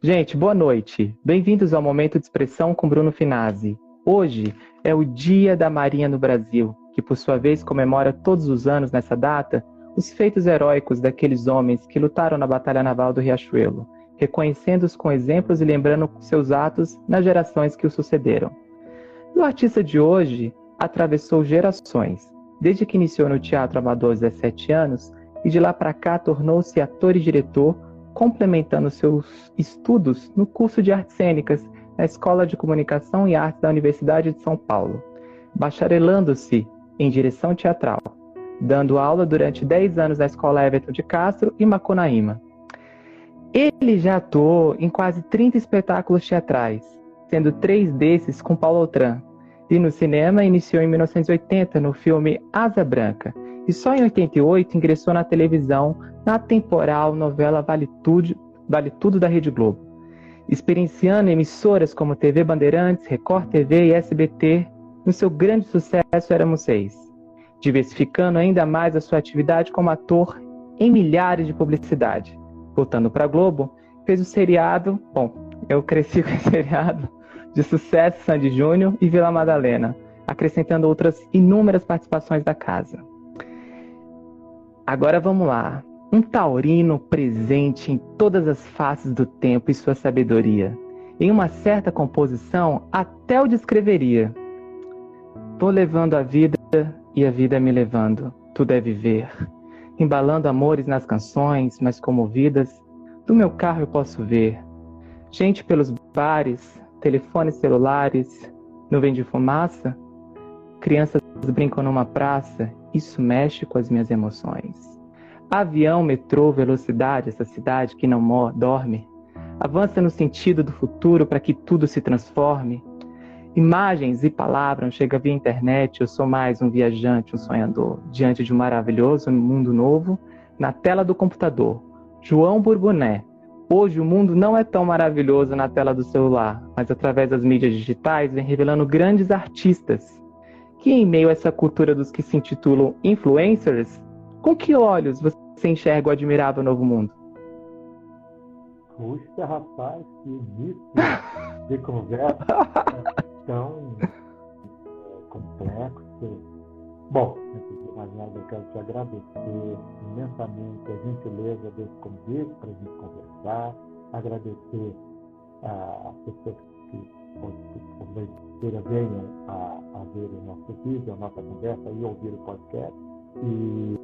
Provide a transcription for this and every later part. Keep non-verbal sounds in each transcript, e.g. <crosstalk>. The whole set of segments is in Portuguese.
Gente, boa noite. Bem-vindos ao Momento de Expressão com Bruno Finazzi. Hoje é o Dia da Marinha no Brasil, que por sua vez comemora todos os anos nessa data os feitos heróicos daqueles homens que lutaram na Batalha Naval do Riachuelo, reconhecendo-os com exemplos e lembrando seus atos nas gerações que o sucederam. E o artista de hoje atravessou gerações, desde que iniciou no teatro amador aos 17 anos e de lá para cá tornou-se ator e diretor, complementando seus estudos no curso de artes cênicas na Escola de Comunicação e Artes da Universidade de São Paulo, bacharelando-se em direção teatral, dando aula durante 10 anos na Escola Everton de Castro e Macunaíma. Ele já atuou em quase 30 espetáculos teatrais, sendo três desses com Paulo Outram, e no cinema iniciou em 1980 no filme Asa Branca, e só em 88 ingressou na televisão na temporal novela Vale Tudo, vale Tudo da Rede Globo, experienciando emissoras como TV Bandeirantes, Record TV e SBT. No seu grande sucesso Éramos Seis, diversificando ainda mais a sua atividade como ator em milhares de publicidade. Voltando para Globo, fez o seriado, bom, eu cresci <laughs> com o seriado de sucesso Sandy Júnior e Vila Madalena, acrescentando outras inúmeras participações da casa. Agora vamos lá. Um taurino presente em todas as faces do tempo e sua sabedoria. Em uma certa composição, até o descreveria. Vou levando a vida e a vida me levando. Tudo é viver. Embalando amores nas canções, mas comovidas, do meu carro eu posso ver. Gente pelos bares, telefones celulares, nuvem de fumaça. Crianças brincam numa praça isso mexe com as minhas emoções. Avião, metrô, velocidade, essa cidade que não dorme, avança no sentido do futuro para que tudo se transforme. Imagens e palavras chega via internet. Eu sou mais um viajante, um sonhador, diante de um maravilhoso mundo novo, na tela do computador. João Bourboné. Hoje o mundo não é tão maravilhoso na tela do celular, mas através das mídias digitais vem revelando grandes artistas que em meio a essa cultura dos que se intitulam influencers, com que olhos você enxerga o admirável novo mundo? Puxa, rapaz, que início de conversa <laughs> tão é, complexo. Bom, antes de mais nada, eu quero te agradecer imensamente a gentileza desse convite para a gente conversar, agradecer a pessoa que venham a, a ver o nosso vídeo, a nossa conversa e ouvir o podcast. E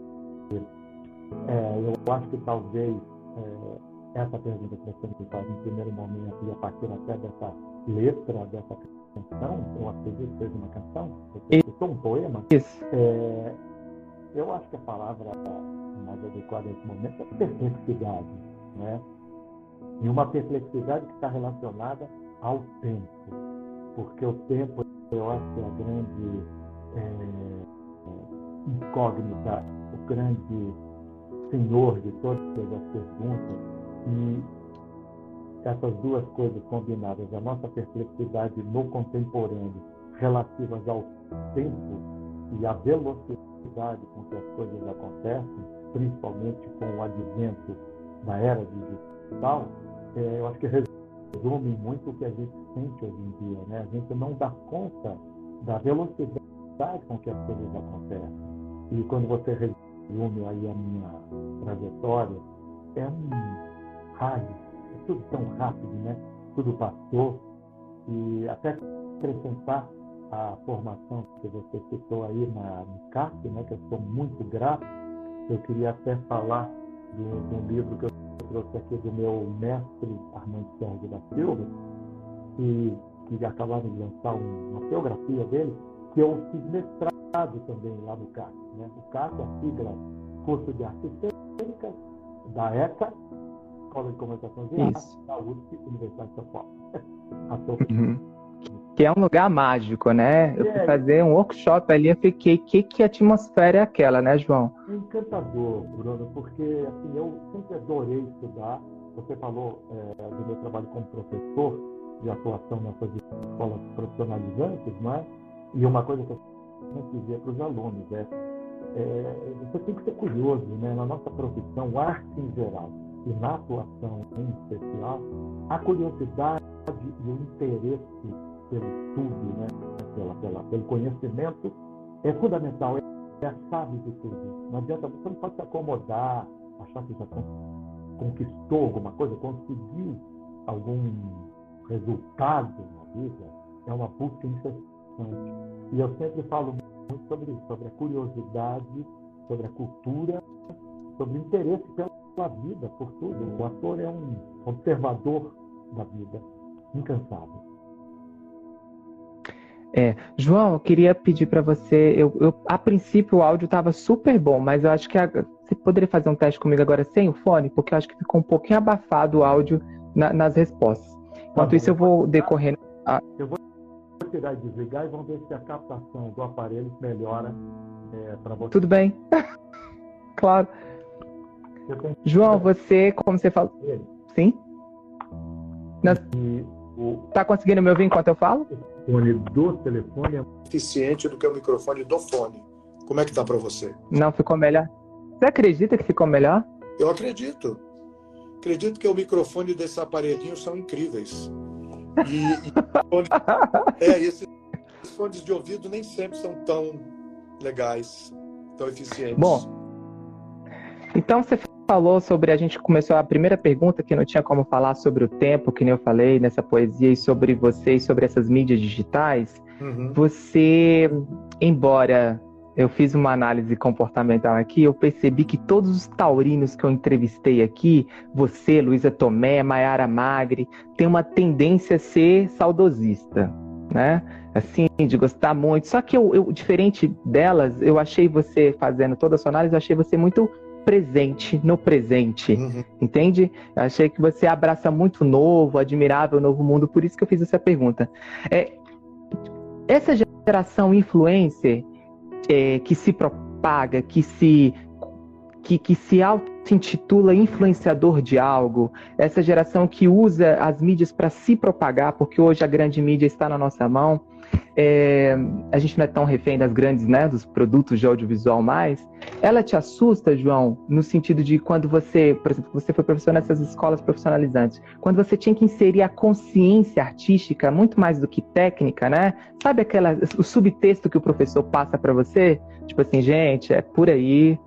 é, eu acho que talvez é, essa pergunta que você me faz em primeiro momento e a partir até dessa letra, dessa canção, eu acredito que seja uma canção, eu sou um poema. É, eu acho que a palavra mais adequada nesse momento é perplexidade, né? E uma perplexidade que está relacionada ao tempo, porque o tempo eu acho que é a grande é, incógnita, o grande senhor de todas as perguntas. E essas duas coisas combinadas, a nossa perplexidade no contemporâneo relativas ao tempo e a velocidade com que as coisas acontecem, principalmente com o advento da era digital, é, eu acho que resume muito o que a gente sente hoje em dia. Né? A gente não dá conta da velocidade com que as coisas acontecem. E quando você resume aí a minha trajetória, é um raio, é tudo tão rápido, né? Tudo passou. E até acrescentar a formação que você citou aí na, no CAP, né? que eu sou muito grato, eu queria até falar de um livro que eu trouxe aqui do meu mestre Armando Sérgio da Silva, que, que acabaram de lançar uma biografia dele, que eu fiz mestrado também lá no CAC. Né? O CAC é a sigla Curso de Artes Cênicas da ECA, Escola de Comunicação de Arte, da USP, Universidade de São Paulo. <laughs> uhum que é um lugar mágico, né? Eu fui é. fazer um workshop ali, eu fiquei, que que atmosfera é aquela, né, João? Encantador, Bruno, porque assim, eu sempre adorei estudar. Você falou é, do meu trabalho como professor de atuação nessas escolas profissionalizantes, não é? E uma coisa que eu sempre dizia para os alunos é, é, você tem que ser curioso, né? Na nossa profissão, arte em geral, e na atuação em especial, a curiosidade e o interesse pelo estudo, né, pela, pela, pelo conhecimento, é fundamental, é a chave de tudo. Não adianta, você não pode se acomodar, achar que já conquistou alguma coisa, conseguiu algum resultado na vida, é uma busca incessante. E eu sempre falo muito sobre isso, sobre a curiosidade, sobre a cultura, sobre o interesse pela vida, por tudo. O ator é um observador da vida, incansável. É, João, eu queria pedir para você. Eu, eu, a princípio o áudio estava super bom, mas eu acho que a, você poderia fazer um teste comigo agora sem o fone, porque eu acho que ficou um pouquinho abafado o áudio na, nas respostas. Enquanto tá isso, eu vou decorrendo. A... Eu vou tirar e desligar e vamos ver se a captação do aparelho melhora é, para você. Tudo bem. <laughs> claro. João, você, como você falou. Sim? Está conseguindo me ouvir enquanto eu falo? O fone do telefone é eficiente do que o microfone do fone. Como é que tá para você? Não, ficou melhor. Você acredita que ficou melhor? Eu acredito. Acredito que o microfone desse aparelhinho são incríveis. E, e é, esses fones de ouvido nem sempre são tão legais, tão eficientes. Bom, então você falou sobre, a gente começou a primeira pergunta que não tinha como falar sobre o tempo, que nem eu falei nessa poesia, e sobre você e sobre essas mídias digitais. Uhum. Você, embora eu fiz uma análise comportamental aqui, eu percebi que todos os taurinos que eu entrevistei aqui, você, Luísa Tomé, Maiara Magri, tem uma tendência a ser saudosista, né? Assim, de gostar muito. Só que eu, eu, diferente delas, eu achei você fazendo toda a sua análise, eu achei você muito presente no presente, uhum. entende? Eu achei que você abraça muito novo, admirável novo mundo, por isso que eu fiz essa pergunta. É, essa geração influencer é, que se propaga, que se que, que se auto-intitula influenciador de algo, essa geração que usa as mídias para se propagar, porque hoje a grande mídia está na nossa mão, é, a gente não é tão refém das grandes, né, dos produtos de audiovisual mais, ela te assusta, João, no sentido de quando você, por exemplo, você foi professor nessas escolas profissionalizantes, quando você tinha que inserir a consciência artística muito mais do que técnica, né? Sabe aquela o subtexto que o professor passa para você, tipo assim, gente, é por aí,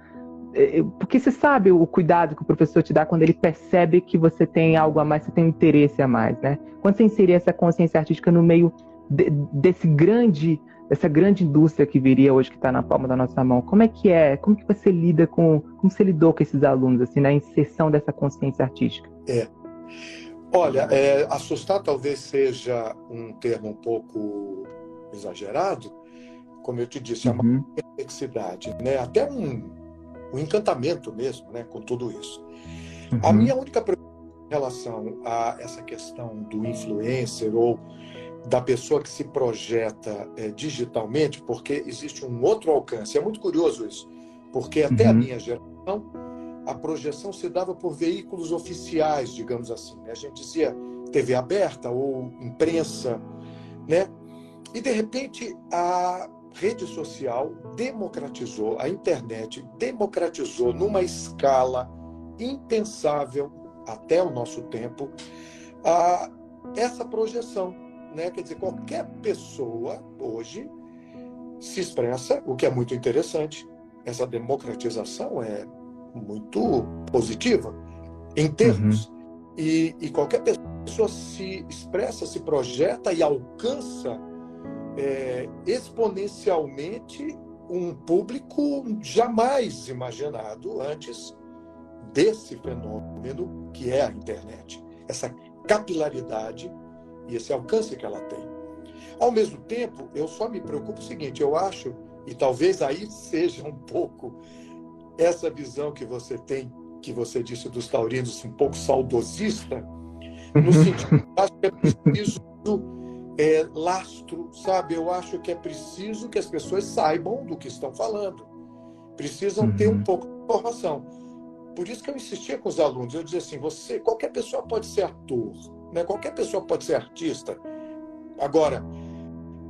é, é, porque você sabe o cuidado que o professor te dá quando ele percebe que você tem algo a mais, você tem um interesse a mais, né? Quando você inserir essa consciência artística no meio de, desse grande, dessa grande indústria que viria hoje, que está na palma da nossa mão, como é que é? Como que você lida com, como você lidou com esses alunos, assim, na inserção dessa consciência artística? É. Olha, é, assustar talvez seja um termo um pouco exagerado, como eu te disse, é uma uhum. complexidade, né? Até um, um encantamento mesmo, né, com tudo isso. Uhum. A minha única em relação a essa questão do influencer ou da pessoa que se projeta é, digitalmente, porque existe um outro alcance. É muito curioso isso, porque até uhum. a minha geração, a projeção se dava por veículos oficiais, digamos assim. Né? A gente dizia TV aberta ou imprensa, né? E de repente a rede social democratizou, a internet democratizou numa escala impensável até o nosso tempo a, essa projeção né? Quer dizer, qualquer pessoa hoje se expressa, o que é muito interessante. Essa democratização é muito positiva em termos. Uhum. E, e, qualquer pessoa se expressa, se projeta e alcança é, exponencialmente um público jamais imaginado antes desse fenômeno que é a internet. Essa capilaridade e esse alcance que ela tem. Ao mesmo tempo, eu só me preocupo o seguinte: eu acho, e talvez aí seja um pouco essa visão que você tem, que você disse dos taurinos, um pouco saudosista, no <laughs> sentido que acho que é preciso é, lastro, sabe? Eu acho que é preciso que as pessoas saibam do que estão falando. Precisam uhum. ter um uhum. pouco de informação. Por isso que eu insistia com os alunos, eu dizia assim, você, qualquer pessoa pode ser ator, né? Qualquer pessoa pode ser artista. Agora,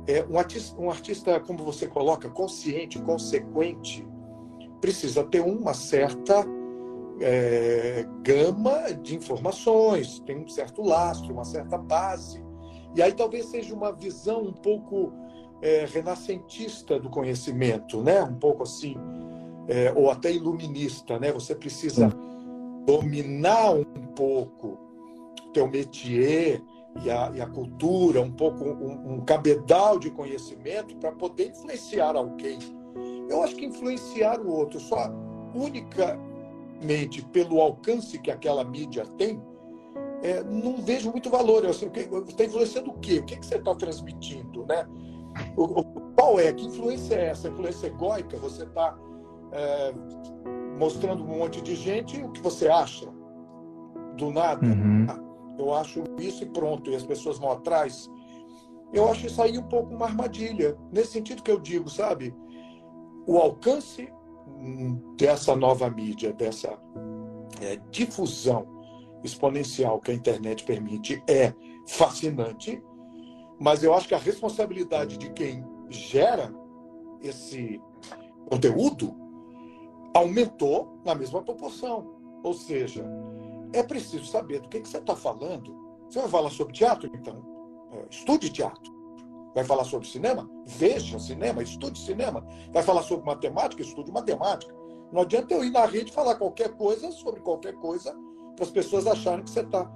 é, um, artista, um artista, como você coloca, consciente, consequente, precisa ter uma certa é, gama de informações, tem um certo lastro, uma certa base. E aí talvez seja uma visão um pouco é, renascentista do conhecimento, né? um pouco assim, é, ou até iluminista. Né? Você precisa dominar um pouco teu métier e a, e a cultura, um pouco um, um cabedal de conhecimento para poder influenciar alguém. Eu acho que influenciar o outro só unicamente pelo alcance que aquela mídia tem, é, não vejo muito valor. Eu, assim, está influenciando o quê? O que, que você está transmitindo? Né? O, o, qual é? Que influência é essa? Influência egóica? Você está é, mostrando um monte de gente o que você acha? Do nada? Uhum. Eu acho isso e pronto, e as pessoas vão atrás. Eu acho isso aí um pouco uma armadilha, nesse sentido que eu digo, sabe? O alcance dessa nova mídia, dessa é, difusão exponencial que a internet permite é fascinante, mas eu acho que a responsabilidade de quem gera esse conteúdo aumentou na mesma proporção. Ou seja, é preciso saber do que, que você está falando. Você vai falar sobre teatro, então? É, estude teatro. Vai falar sobre cinema? Veja cinema, estude cinema. Vai falar sobre matemática? Estude matemática. Não adianta eu ir na rede falar qualquer coisa sobre qualquer coisa para as pessoas acharem que você está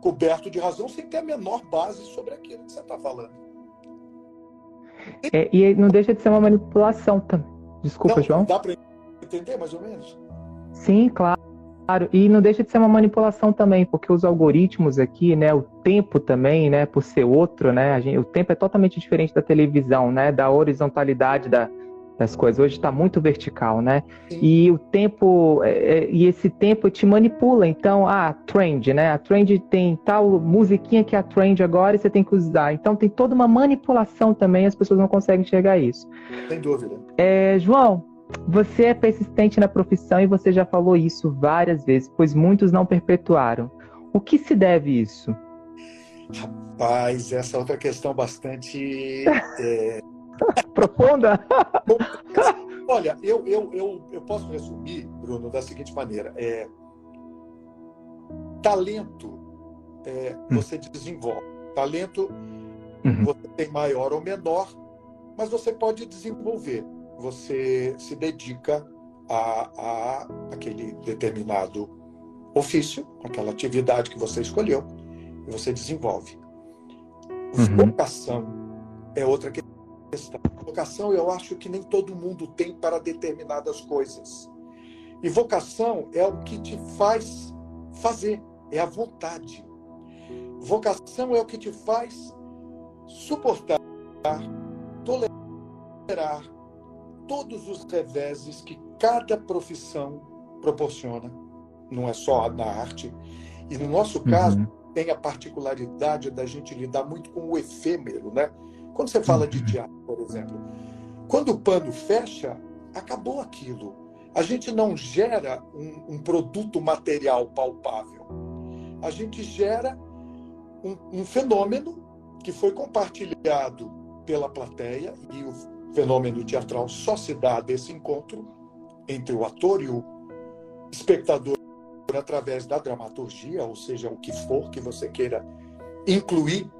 coberto de razão sem ter a menor base sobre aquilo que você está falando. É, e não deixa de ser uma manipulação também. Desculpa, não, João. Dá para entender mais ou menos? Sim, claro. Claro, e não deixa de ser uma manipulação também, porque os algoritmos aqui, né, o tempo também, né, por ser outro, né, gente, o tempo é totalmente diferente da televisão, né, da horizontalidade da, das coisas. Hoje está muito vertical, né? Sim. E o tempo é, é, e esse tempo te manipula. Então, ah, trend, né? A trend tem tal musiquinha que é a trend agora e você tem que usar. Então tem toda uma manipulação também. As pessoas não conseguem enxergar isso. Sem dúvida. É, João, você é persistente na profissão e você já falou isso várias vezes, pois muitos não perpetuaram. O que se deve isso? Rapaz, essa é outra questão bastante é... <laughs> profunda. <laughs> Olha, eu, eu, eu, eu posso resumir, Bruno, da seguinte maneira: é... talento é, hum. você desenvolve, talento uhum. você tem maior ou menor, mas você pode desenvolver você se dedica a, a aquele determinado ofício, aquela atividade que você escolheu, e você desenvolve. Uhum. Vocação é outra questão. Vocação eu acho que nem todo mundo tem para determinadas coisas. E vocação é o que te faz fazer, é a vontade. Vocação é o que te faz suportar, tolerar, todos os reveses que cada profissão proporciona, não é só na arte. E no nosso uhum. caso, uhum. tem a particularidade da gente lidar muito com o efêmero, né? Quando você fala de uhum. teatro, por exemplo, quando o pano fecha, acabou aquilo. A gente não gera um, um produto material palpável. A gente gera um, um fenômeno que foi compartilhado pela plateia e o fenômeno teatral só se dá desse encontro entre o ator e o espectador através da dramaturgia, ou seja, o que for que você queira incluir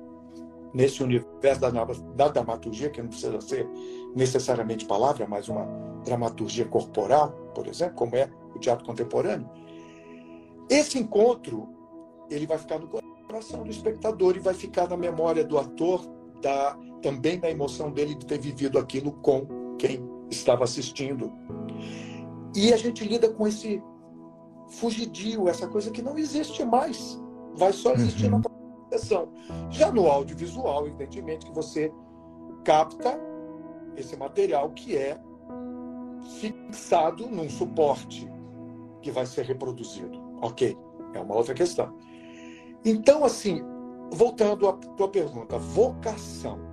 nesse universo da, da dramaturgia, que não precisa ser necessariamente palavra, mas uma dramaturgia corporal, por exemplo, como é o teatro contemporâneo. Esse encontro ele vai ficar no coração do espectador e vai ficar na memória do ator da, também na emoção dele de ter vivido aquilo com quem estava assistindo. E a gente lida com esse fugidio, essa coisa que não existe mais. Vai só existir uhum. na projeção. Já no audiovisual, evidentemente, que você capta esse material que é fixado num suporte que vai ser reproduzido. Ok, é uma outra questão. Então, assim, voltando à tua pergunta, vocação.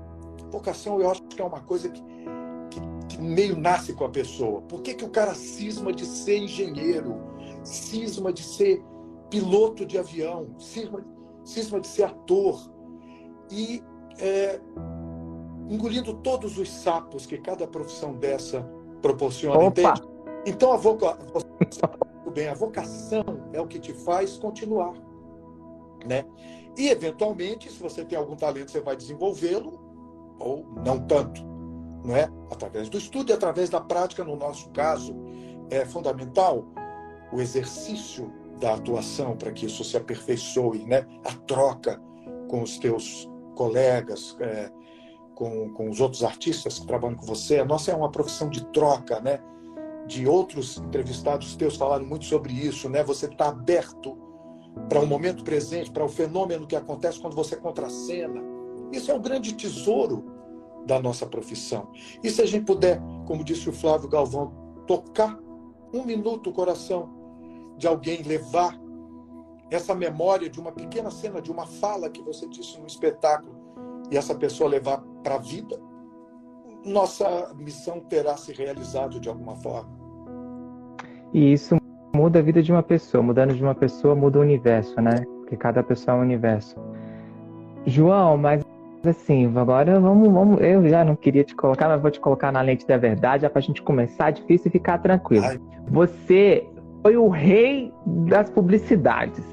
Vocação eu acho que é uma coisa que, que, que meio nasce com a pessoa. Por que, que o cara cisma de ser engenheiro, cisma de ser piloto de avião, cisma, cisma de ser ator? E é, engolindo todos os sapos que cada profissão dessa proporciona, Opa. entende? Então a vocação bem, a vocação é o que te faz continuar, né? E eventualmente, se você tem algum talento, você vai desenvolvê-lo ou não tanto, não é? Através do estudo e através da prática, no nosso caso, é fundamental o exercício da atuação para que isso se aperfeiçoe, né? A troca com os teus colegas, é, com, com os outros artistas que trabalham com você. A nossa é uma profissão de troca, né? De outros entrevistados teus falaram muito sobre isso, né? Você está aberto para o momento presente, para o fenômeno que acontece quando você contracena. Isso é um grande tesouro da nossa profissão. E se a gente puder, como disse o Flávio Galvão, tocar um minuto o coração de alguém, levar essa memória de uma pequena cena, de uma fala que você disse no espetáculo, e essa pessoa levar para a vida, nossa missão terá se realizado de alguma forma. E isso muda a vida de uma pessoa. Mudando de uma pessoa, muda o universo, né? Porque cada pessoa é um universo. João, mas assim, agora vamos, vamos. Eu já não queria te colocar, mas vou te colocar na lente da verdade, já para a gente começar difícil e ficar tranquilo. Ai. Você foi o rei das publicidades.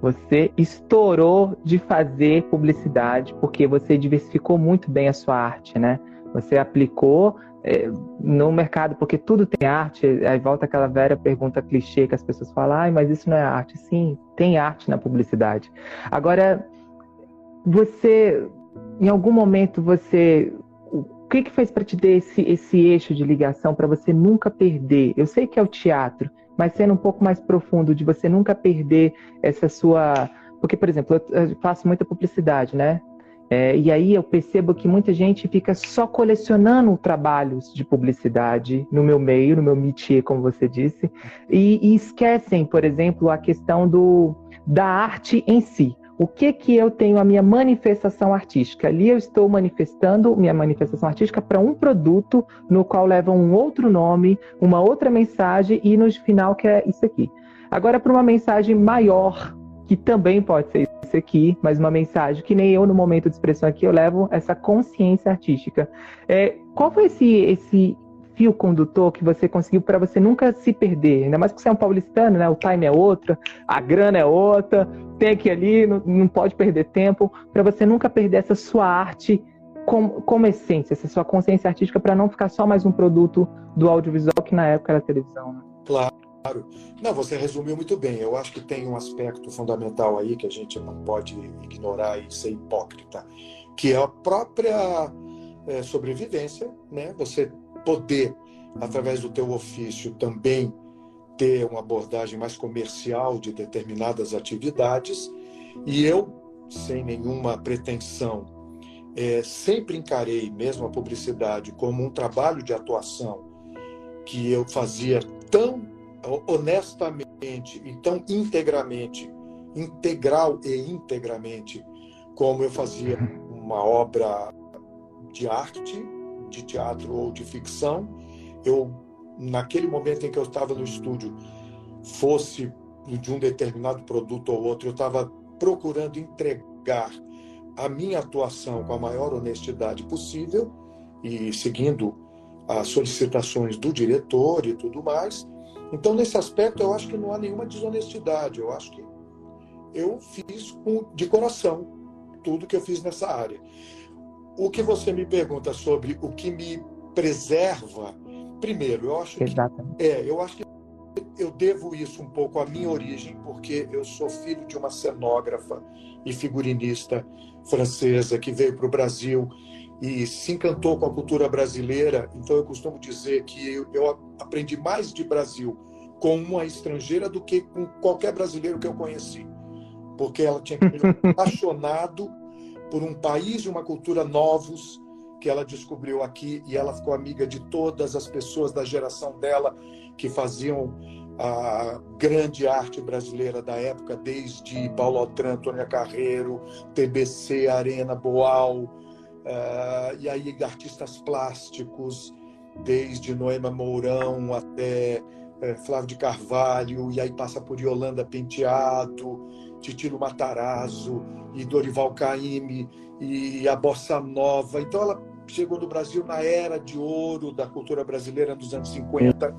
Você estourou de fazer publicidade porque você diversificou muito bem a sua arte, né? Você aplicou é, no mercado, porque tudo tem arte. Aí volta aquela velha pergunta clichê que as pessoas falam, ah, mas isso não é arte. Sim, tem arte na publicidade. Agora, você, em algum momento, você o que, que fez para te ter esse, esse eixo de ligação para você nunca perder? Eu sei que é o teatro, mas sendo um pouco mais profundo, de você nunca perder essa sua. Porque, por exemplo, eu faço muita publicidade, né? É, e aí eu percebo que muita gente fica só colecionando trabalhos de publicidade no meu meio, no meu métier, como você disse, e, e esquecem, por exemplo, a questão do, da arte em si o que que eu tenho a minha manifestação artística. Ali eu estou manifestando minha manifestação artística para um produto no qual leva um outro nome, uma outra mensagem e no final que é isso aqui. Agora para uma mensagem maior, que também pode ser isso aqui, mas uma mensagem que nem eu no momento de expressão aqui eu levo essa consciência artística. É, qual foi esse esse fio condutor que você conseguiu para você nunca se perder? Ainda mais que você é um paulistano, né? O time é outro, a grana é outra, tem aqui ali, não, não pode perder tempo, para você nunca perder essa sua arte como, como essência, essa sua consciência artística, para não ficar só mais um produto do audiovisual que na época era televisão. Né? Claro. Não, você resumiu muito bem. Eu acho que tem um aspecto fundamental aí que a gente não pode ignorar e ser hipócrita, que é a própria é, sobrevivência, né? Você poder, através do teu ofício, também ter uma abordagem mais comercial de determinadas atividades. E eu, sem nenhuma pretensão, é, sempre encarei mesmo a publicidade como um trabalho de atuação que eu fazia tão honestamente e tão integramente, integral e integramente, como eu fazia uma obra de arte de teatro ou de ficção, eu naquele momento em que eu estava no estúdio, fosse de um determinado produto ou outro, eu estava procurando entregar a minha atuação com a maior honestidade possível e seguindo as solicitações do diretor e tudo mais. Então, nesse aspecto, eu acho que não há nenhuma desonestidade. Eu acho que eu fiz de coração tudo que eu fiz nessa área o que você me pergunta sobre o que me preserva, primeiro, eu acho Exatamente. que é, eu acho que eu devo isso um pouco à minha origem, porque eu sou filho de uma cenógrafa e figurinista francesa que veio para o Brasil e se encantou com a cultura brasileira. Então eu costumo dizer que eu, eu aprendi mais de Brasil com uma estrangeira do que com qualquer brasileiro que eu conheci, porque ela tinha me <laughs> apaixonado por um país e uma cultura novos que ela descobriu aqui e ela ficou amiga de todas as pessoas da geração dela que faziam a grande arte brasileira da época, desde Paulo Altran, Antônia Carreiro, TBC, Arena Boal, uh, e aí artistas plásticos, desde Noema Mourão até uh, Flávio de Carvalho, e aí passa por Yolanda Penteado, Titilo Matarazzo e Dorival Caymmi e a bossa nova. Então ela chegou no Brasil na era de ouro da cultura brasileira dos anos 50,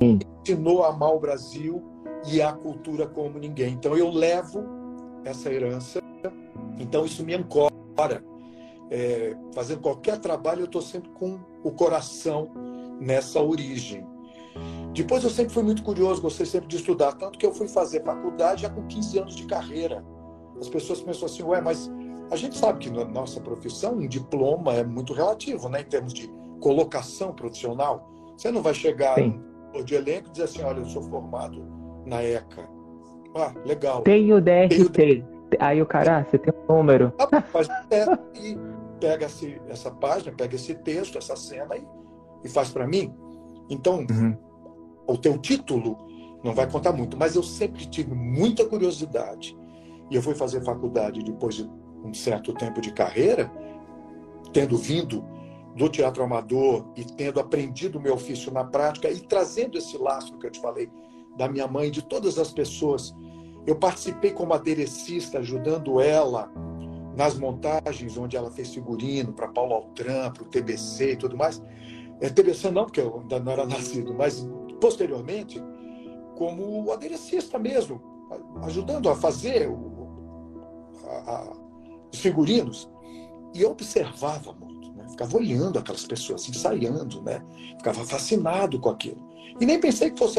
ensinou a amar o Brasil e a cultura como ninguém. Então eu levo essa herança, então isso me ancora. É, fazendo qualquer trabalho, eu estou sempre com o coração nessa origem. Depois eu sempre fui muito curioso, gostei sempre de estudar, tanto que eu fui fazer faculdade já com 15 anos de carreira. As pessoas pensam assim, ué, mas a gente sabe que na nossa profissão um diploma é muito relativo, né, em termos de colocação profissional. Você não vai chegar Sim. de elenco e dizer assim, olha, eu sou formado na ECA. Ah, legal. Tem o DRT. Tem o... Aí o cara, ah, você tem um número. Ah, faz é, e pega esse, essa página, pega esse texto, essa cena e, e faz para mim. Então, uhum. O teu título não vai contar muito, mas eu sempre tive muita curiosidade. E eu fui fazer faculdade depois de um certo tempo de carreira, tendo vindo do teatro amador e tendo aprendido o meu ofício na prática e trazendo esse laço que eu te falei da minha mãe, de todas as pessoas. Eu participei como aderecista, ajudando ela nas montagens onde ela fez figurino para Paulo Altran, para o TBC e tudo mais. É, TBC não, porque eu ainda não era <laughs> nascido, mas posteriormente, como aderecista mesmo, ajudando a fazer o, a, a, os figurinos. E eu observava muito, né? ficava olhando aquelas pessoas ensaiando, né? ficava fascinado com aquilo. E nem pensei que fosse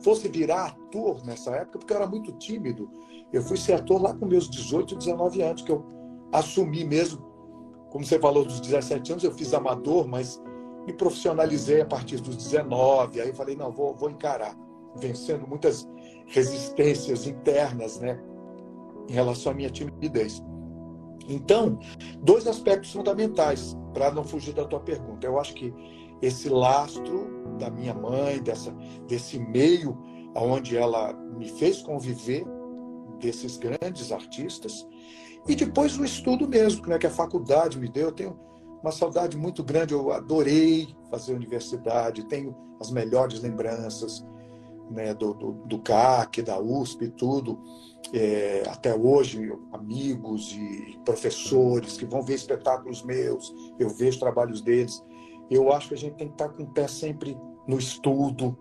fosse virar ator nessa época, porque eu era muito tímido. Eu fui ser ator lá com meus 18, 19 anos, que eu assumi mesmo, como você falou, dos 17 anos, eu fiz amador, mas me profissionalizei a partir dos 19. Aí falei, não, vou, vou encarar, vencendo muitas resistências internas, né, em relação à minha timidez. Então, dois aspectos fundamentais, para não fugir da tua pergunta. Eu acho que esse lastro da minha mãe, dessa, desse meio onde ela me fez conviver, desses grandes artistas, e depois o estudo mesmo, né, que a faculdade me deu. Eu tenho uma saudade muito grande, eu adorei fazer universidade, tenho as melhores lembranças né, do, do, do CAC, da USP e tudo. É, até hoje, amigos e professores que vão ver espetáculos meus, eu vejo trabalhos deles. Eu acho que a gente tem que estar com o pé sempre no estudo.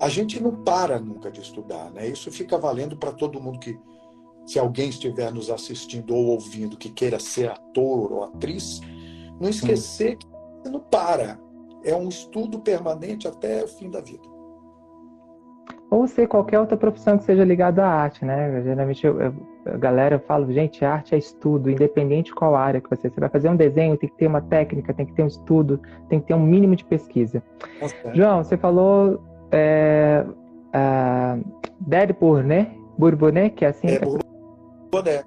A gente não para nunca de estudar, né? Isso fica valendo para todo mundo que, se alguém estiver nos assistindo ou ouvindo que queira ser ator ou atriz, não esquecer que não para. É um estudo permanente até o fim da vida. Ou ser qualquer outra profissão que seja ligada à arte, né? Geralmente eu, eu, a galera fala, gente, arte é estudo, independente de qual área que você, você vai fazer um desenho, tem que ter uma técnica, tem que ter um estudo, tem que ter um mínimo de pesquisa. João, você falou é, Deadpool, né? Bourbonnet, que é assim. É, Bourbonnet,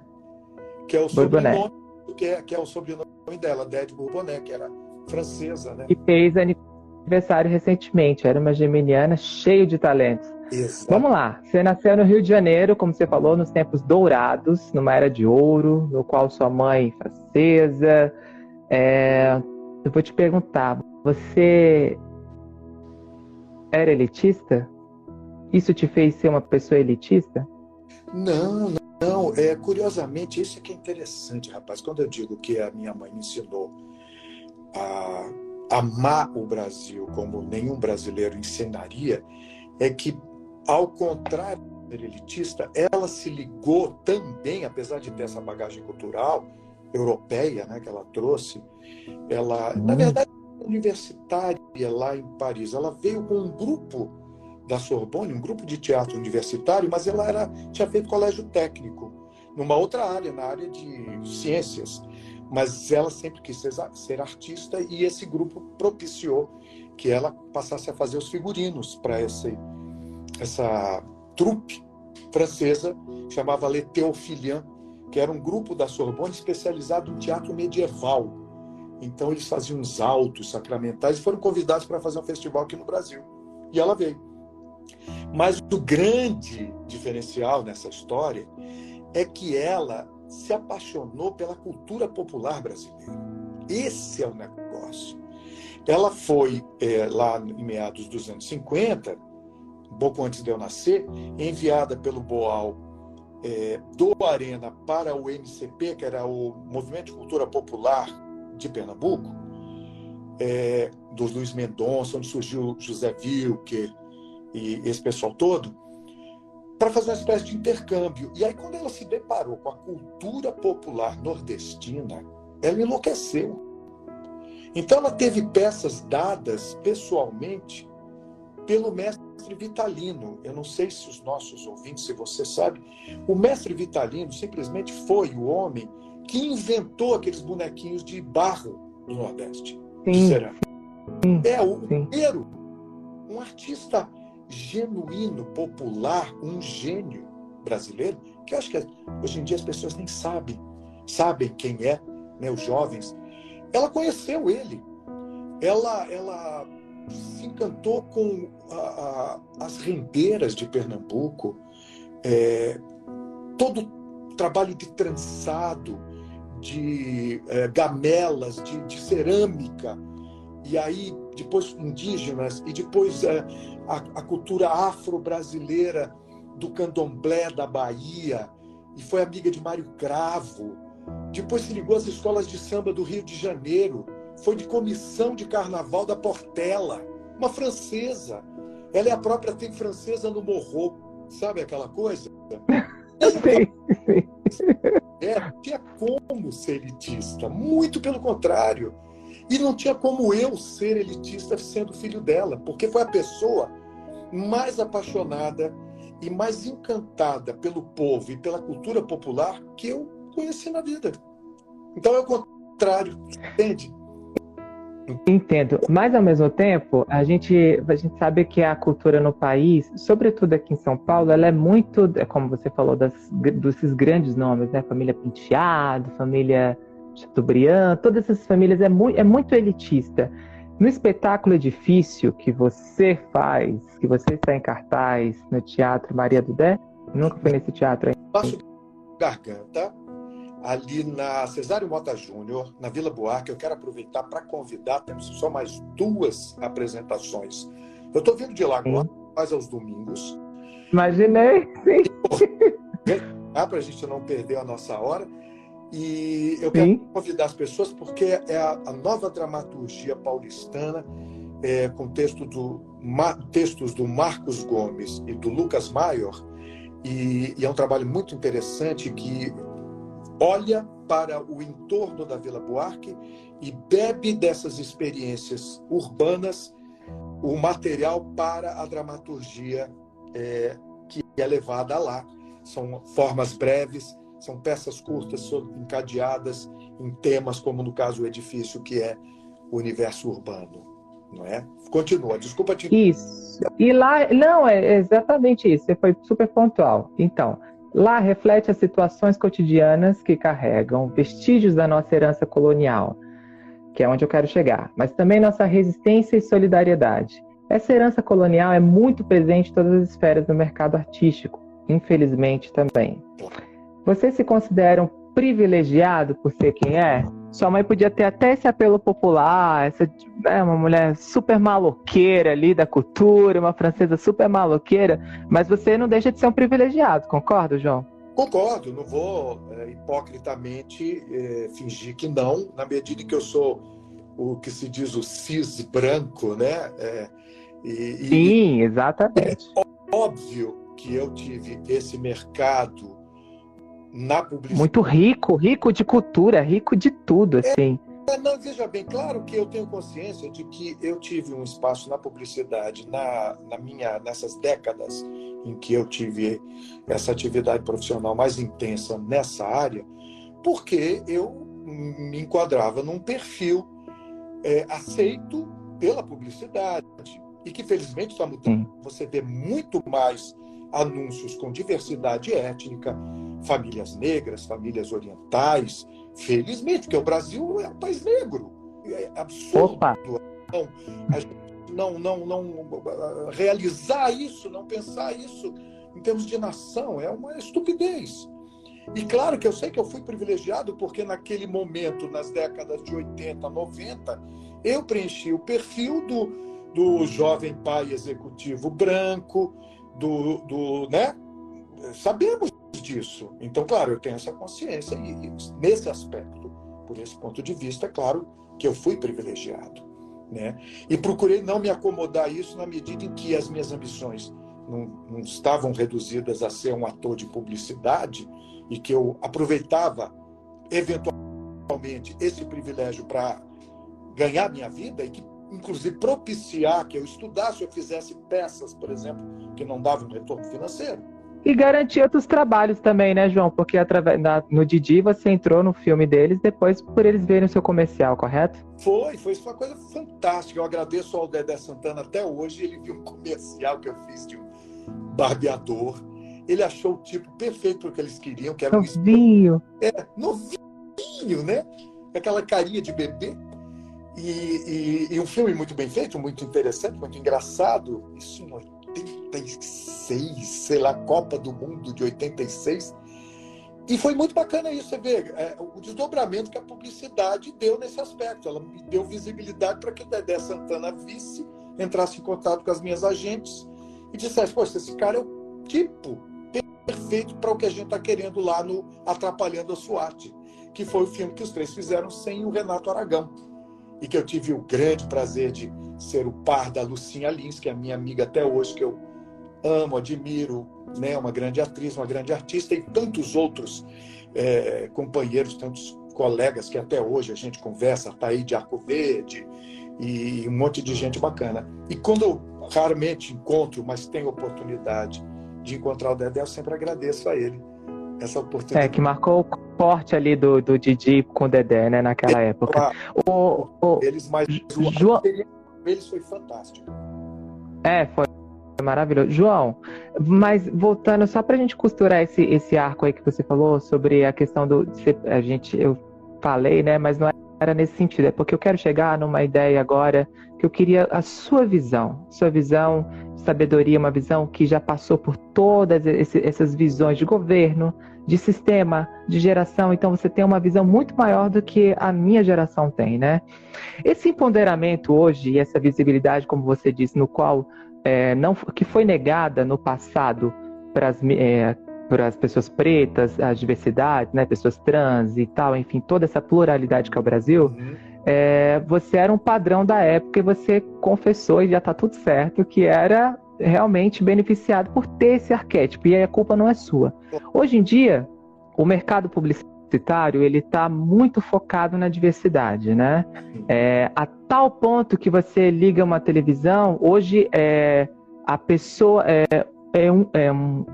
que é o sobrenome, que é, que é o sobrenome dela, Dead Bourbonnet, que era francesa, né? E fez aniversário recentemente, era uma geminiana cheia de talentos. Vamos lá. Você nasceu no Rio de Janeiro, como você falou, nos tempos dourados, numa era de ouro, no qual sua mãe francesa. É... Eu vou te perguntar, você era elitista? Isso te fez ser uma pessoa elitista? Não, não. É, curiosamente, isso é que é interessante, rapaz. Quando eu digo que a minha mãe me ensinou a amar o Brasil como nenhum brasileiro ensinaria, é que ao contrário ser elitista, ela se ligou também, apesar de ter essa bagagem cultural europeia, né, que ela trouxe, ela, hum. na verdade, universitária lá em Paris, ela veio com um grupo da Sorbonne, um grupo de teatro universitário, mas ela era, tinha feito colégio técnico, numa outra área, na área de ciências. Mas ela sempre quis ser, ser artista e esse grupo propiciou que ela passasse a fazer os figurinos para esse essa trupe francesa chamava Le Théophilien, que era um grupo da Sorbonne especializado em teatro medieval. Então eles faziam uns altos sacramentais e foram convidados para fazer um festival aqui no Brasil. E ela veio. Mas o grande diferencial nessa história é que ela se apaixonou pela cultura popular brasileira. Esse é o negócio. Ela foi é, lá em meados dos anos 50 pouco antes de eu nascer, enviada pelo Boal é, do Arena para o MCP, que era o Movimento de Cultura Popular de Pernambuco, é, do Luiz Mendonça, onde surgiu José Wilker e esse pessoal todo, para fazer uma espécie de intercâmbio. E aí, quando ela se deparou com a cultura popular nordestina, ela enlouqueceu. Então, ela teve peças dadas pessoalmente pelo mestre Vitalino. Eu não sei se os nossos ouvintes, se você sabe, o mestre Vitalino simplesmente foi o homem que inventou aqueles bonequinhos de barro do Nordeste. Sim. Sim. É o primeiro, um artista genuíno, popular, um gênio brasileiro, que eu acho que hoje em dia as pessoas nem sabem, sabem quem é, né, os jovens. Ela conheceu ele. Ela, ela se encantou com a, a, as rendeiras de Pernambuco, é, todo o trabalho de trançado, de é, gamelas, de, de, cerâmica, e aí depois indígenas, e depois é, a, a cultura afro-brasileira do candomblé da Bahia, e foi amiga de Mário Cravo. Depois se ligou às escolas de samba do Rio de Janeiro, foi de comissão de carnaval da Portela, uma francesa. Ela é a própria tem francesa no morro, sabe aquela coisa? <laughs> Sim, sim. É, não tinha como ser elitista, muito pelo contrário. E não tinha como eu ser elitista sendo filho dela, porque foi a pessoa mais apaixonada e mais encantada pelo povo e pela cultura popular que eu conheci na vida. Então é o contrário, entende? Entendo, mas ao mesmo tempo, a gente, a gente sabe que a cultura no país, sobretudo aqui em São Paulo, ela é muito, é como você falou, das, desses grandes nomes, né? Família Penteado, família Chateaubriand, todas essas famílias é muito, é muito elitista. No espetáculo Edifício que você faz, que você está em cartaz no Teatro Maria do Dé, nunca foi nesse teatro ainda. Passo Garganta, ali na Cesário Mota Júnior, na Vila Buarque. Eu quero aproveitar para convidar, temos só mais duas apresentações. Eu estou vindo de Lagoa, faz aos domingos. Imaginei, sim. Para a gente não perder a nossa hora. E eu quero sim. convidar as pessoas porque é a, a nova dramaturgia paulistana, é, com texto do, ma, textos do Marcos Gomes e do Lucas Maior, e, e, é um trabalho muito interessante que olha para o entorno da Vila Buarque e bebe dessas experiências urbanas o material para a dramaturgia é, que é levada lá. São formas breves, são peças curtas encadeadas em temas como no caso o edifício que é o universo urbano, não é? Continua, desculpa te Isso. E lá, não, é exatamente isso. Você foi super pontual. Então, Lá reflete as situações cotidianas que carregam vestígios da nossa herança colonial, que é onde eu quero chegar, mas também nossa resistência e solidariedade. Essa herança colonial é muito presente em todas as esferas do mercado artístico, infelizmente também. Você se considera um privilegiado por ser quem é? Sua mãe podia ter até esse apelo popular, essa é uma mulher super maloqueira ali da cultura, uma francesa super maloqueira, mas você não deixa de ser um privilegiado, concorda, João? Concordo, não vou é, hipocritamente é, fingir que não, na medida que eu sou o que se diz o cis branco, né? É, e, Sim, exatamente. É óbvio que eu tive esse mercado na publicidade. Muito rico, rico de cultura, rico de tudo, é, assim. É, não, veja bem, claro que eu tenho consciência de que eu tive um espaço na publicidade na, na minha, nessas décadas em que eu tive essa atividade profissional mais intensa nessa área, porque eu me enquadrava num perfil é, aceito pela publicidade e que felizmente está mudando. Você vê muito mais anúncios com diversidade étnica, famílias negras, famílias orientais, felizmente, porque o Brasil é um país negro. É absurdo. Opa. Não, não, não, não realizar isso, não pensar isso em termos de nação, é uma estupidez. E claro que eu sei que eu fui privilegiado porque naquele momento, nas décadas de 80, 90, eu preenchi o perfil do, do jovem pai executivo branco, do, do né? Sabemos disso. Então, claro, eu tenho essa consciência e, e nesse aspecto, por esse ponto de vista, é claro que eu fui privilegiado, né? E procurei não me acomodar a isso na medida em que as minhas ambições não, não estavam reduzidas a ser um ator de publicidade e que eu aproveitava eventualmente esse privilégio para ganhar minha vida e que inclusive propiciar que eu estudasse ou fizesse peças, por exemplo, que não davam retorno financeiro. E garantir outros trabalhos também, né, João? Porque através da, no Didi você entrou no filme deles depois por eles verem o seu comercial, correto? Foi, foi uma coisa fantástica. Eu agradeço ao Dedé Santana até hoje. Ele viu um comercial que eu fiz de um barbeador. Ele achou o tipo perfeito para o que eles queriam, que era novinho. Um... É, novinho, né? Aquela carinha de bebê. E, e, e, um filme muito bem feito, muito interessante, muito engraçado. Isso em 86, sei lá, Copa do Mundo de 86. E foi muito bacana isso, você vê, é, o desdobramento que a publicidade deu nesse aspecto. Ela me deu visibilidade para que o Dedé Santana visse, entrasse em contato com as minhas agentes e dissesse: Poxa, esse cara é o tipo perfeito para o que a gente está querendo lá no Atrapalhando a SWAT, que foi o filme que os três fizeram sem o Renato Aragão. E que eu tive o grande prazer de ser o par da Lucinha Lins, que é minha amiga até hoje, que eu amo, admiro, né? uma grande atriz, uma grande artista, e tantos outros é, companheiros, tantos colegas que até hoje a gente conversa, tá aí de Arco Verde e um monte de gente bacana. E quando eu raramente encontro, mas tenho oportunidade de encontrar o Dedé, eu sempre agradeço a ele essa oportunidade. É, que marcou o corte ali do, do Didi com o Dedé, né, naquela época. O, o, eles, mas o João... eles foi fantástico. É, foi maravilhoso. João, mas voltando só para a gente costurar esse, esse arco aí que você falou sobre a questão do. A gente, eu falei, né? Mas não era nesse sentido. É porque eu quero chegar numa ideia agora que eu queria a sua visão, sua visão de sabedoria, uma visão que já passou por todas essas visões de governo, de sistema, de geração. Então você tem uma visão muito maior do que a minha geração tem, né? Esse empoderamento hoje e essa visibilidade, como você disse, no qual é, não, que foi negada no passado para as é, para as pessoas pretas, as diversidades, né, pessoas trans e tal, enfim, toda essa pluralidade que é o Brasil, uhum. é, você era um padrão da época e você confessou, e já está tudo certo, que era realmente beneficiado por ter esse arquétipo, e aí a culpa não é sua. Hoje em dia, o mercado publicitário ele está muito focado na diversidade, né? É, a tal ponto que você liga uma televisão, hoje é, a pessoa é, é, um, é um,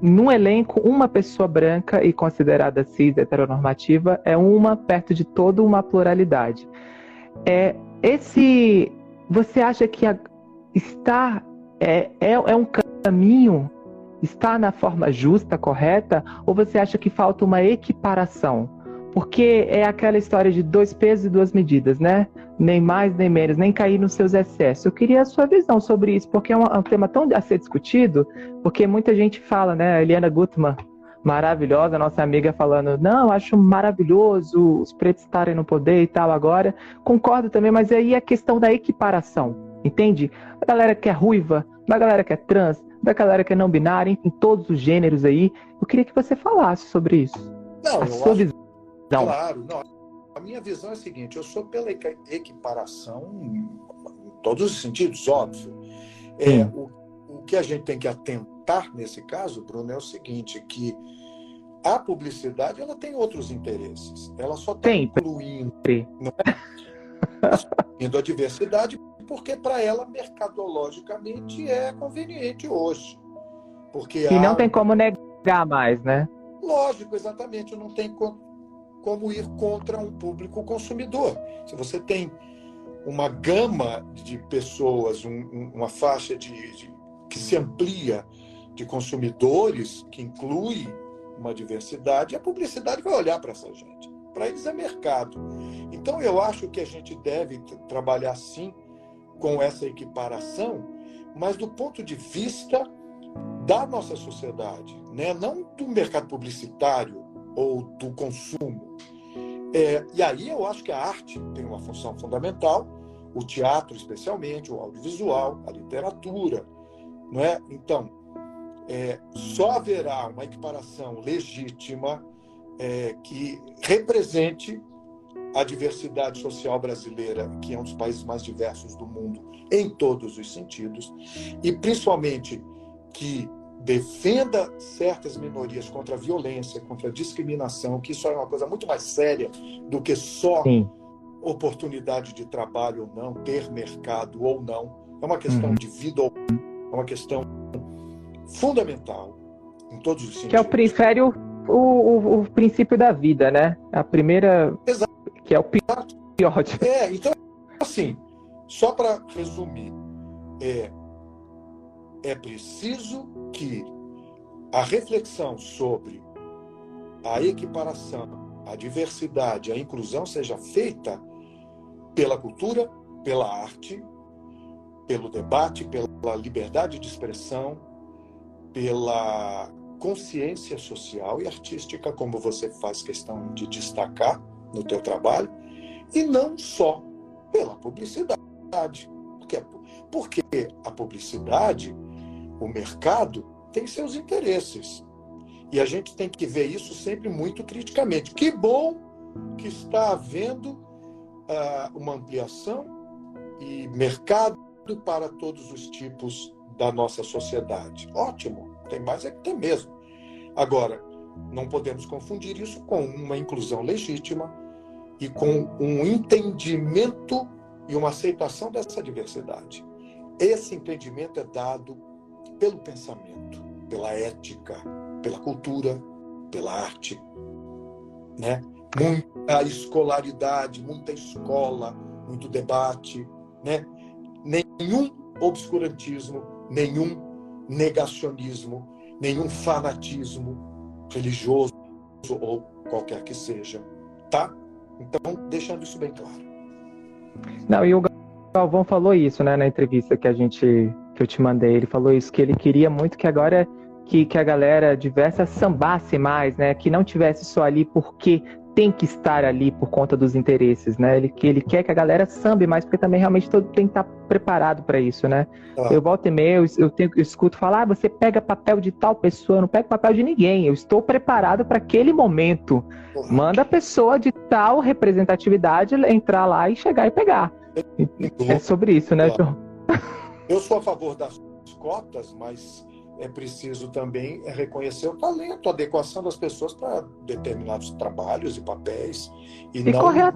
num elenco, uma pessoa branca e considerada cis heteronormativa é uma perto de toda uma pluralidade. É, esse, você acha que a, está é, é, é um caminho, está na forma justa, correta, ou você acha que falta uma equiparação? Porque é aquela história de dois pesos e duas medidas, né? Nem mais nem menos, nem cair nos seus excessos. Eu queria a sua visão sobre isso, porque é um, é um tema tão a ser discutido, porque muita gente fala, né? Eliana Gutmann, maravilhosa, nossa amiga, falando: não, acho maravilhoso os pretos estarem no poder e tal agora. Concordo também, mas aí a questão da equiparação, entende? A galera que é ruiva, da galera que é trans, da galera que é não binária, enfim, todos os gêneros aí. Eu queria que você falasse sobre isso. Não, a sua acho... visão. Claro, não. A minha visão é a seguinte: eu sou pela equiparação em todos os sentidos, óbvio. É, o, o que a gente tem que atentar nesse caso, Bruno, é o seguinte: que a publicidade ela tem outros interesses. Ela só está incluindo, é? <laughs> incluindo a diversidade porque para ela mercadologicamente é conveniente hoje. Porque e não tem como negar mais, né? Lógico, exatamente. Não tem como ir contra um público consumidor. Se você tem uma gama de pessoas, um, uma faixa de, de, que se amplia de consumidores, que inclui uma diversidade, a publicidade vai olhar para essa gente. Para eles é mercado. Então eu acho que a gente deve trabalhar sim com essa equiparação, mas do ponto de vista da nossa sociedade, né? não do mercado publicitário ou do consumo. É, e aí eu acho que a arte tem uma função fundamental, o teatro especialmente, o audiovisual, a literatura, não é? Então, é, só haverá uma equiparação legítima é, que represente a diversidade social brasileira, que é um dos países mais diversos do mundo em todos os sentidos, e principalmente que defenda certas minorias contra a violência, contra a discriminação, que isso é uma coisa muito mais séria do que só Sim. oportunidade de trabalho ou não, ter mercado ou não. É uma questão uhum. de vida ou é uma questão fundamental em todos os sentidos. Que é o, prefere o, o, o princípio da vida, né? A primeira. Exato. Que é o pior. É, então, assim, só para resumir, é, é preciso que a reflexão sobre a equiparação, a diversidade, a inclusão seja feita pela cultura, pela arte, pelo debate, pela liberdade de expressão, pela consciência social e artística, como você faz questão de destacar no teu trabalho, e não só pela publicidade. Porque, porque a publicidade, o mercado, tem seus interesses. E a gente tem que ver isso sempre muito criticamente. Que bom que está havendo uh, uma ampliação e mercado para todos os tipos da nossa sociedade. Ótimo, tem mais é que tem mesmo. Agora, não podemos confundir isso com uma inclusão legítima e com um entendimento e uma aceitação dessa diversidade. Esse entendimento é dado pelo pensamento, pela ética, pela cultura, pela arte, né? Muita escolaridade, muita escola, muito debate, né? Nenhum obscurantismo, nenhum negacionismo, nenhum fanatismo religioso ou qualquer que seja, tá? Então, deixando isso bem claro. Não, e o Galvão falou isso, né, na entrevista que a gente que eu te mandei. Ele falou isso que ele queria muito que agora que, que a galera diversa sambasse mais, né, que não tivesse só ali porque tem que estar ali por conta dos interesses, né? Ele que ele quer que a galera sambe mais, porque também realmente todo tem que estar preparado para isso, né? Ah. Eu volto e meio, eu, tenho, eu escuto falar, ah, você pega papel de tal pessoa, eu não pego papel de ninguém. Eu estou preparado para aquele momento. Uhum. Manda a pessoa de tal representatividade entrar lá e chegar e pegar. É sobre isso, né, João? Eu sou a favor das cotas, mas é preciso também reconhecer o talento, a adequação das pessoas para determinados trabalhos e papéis. E, e não... correr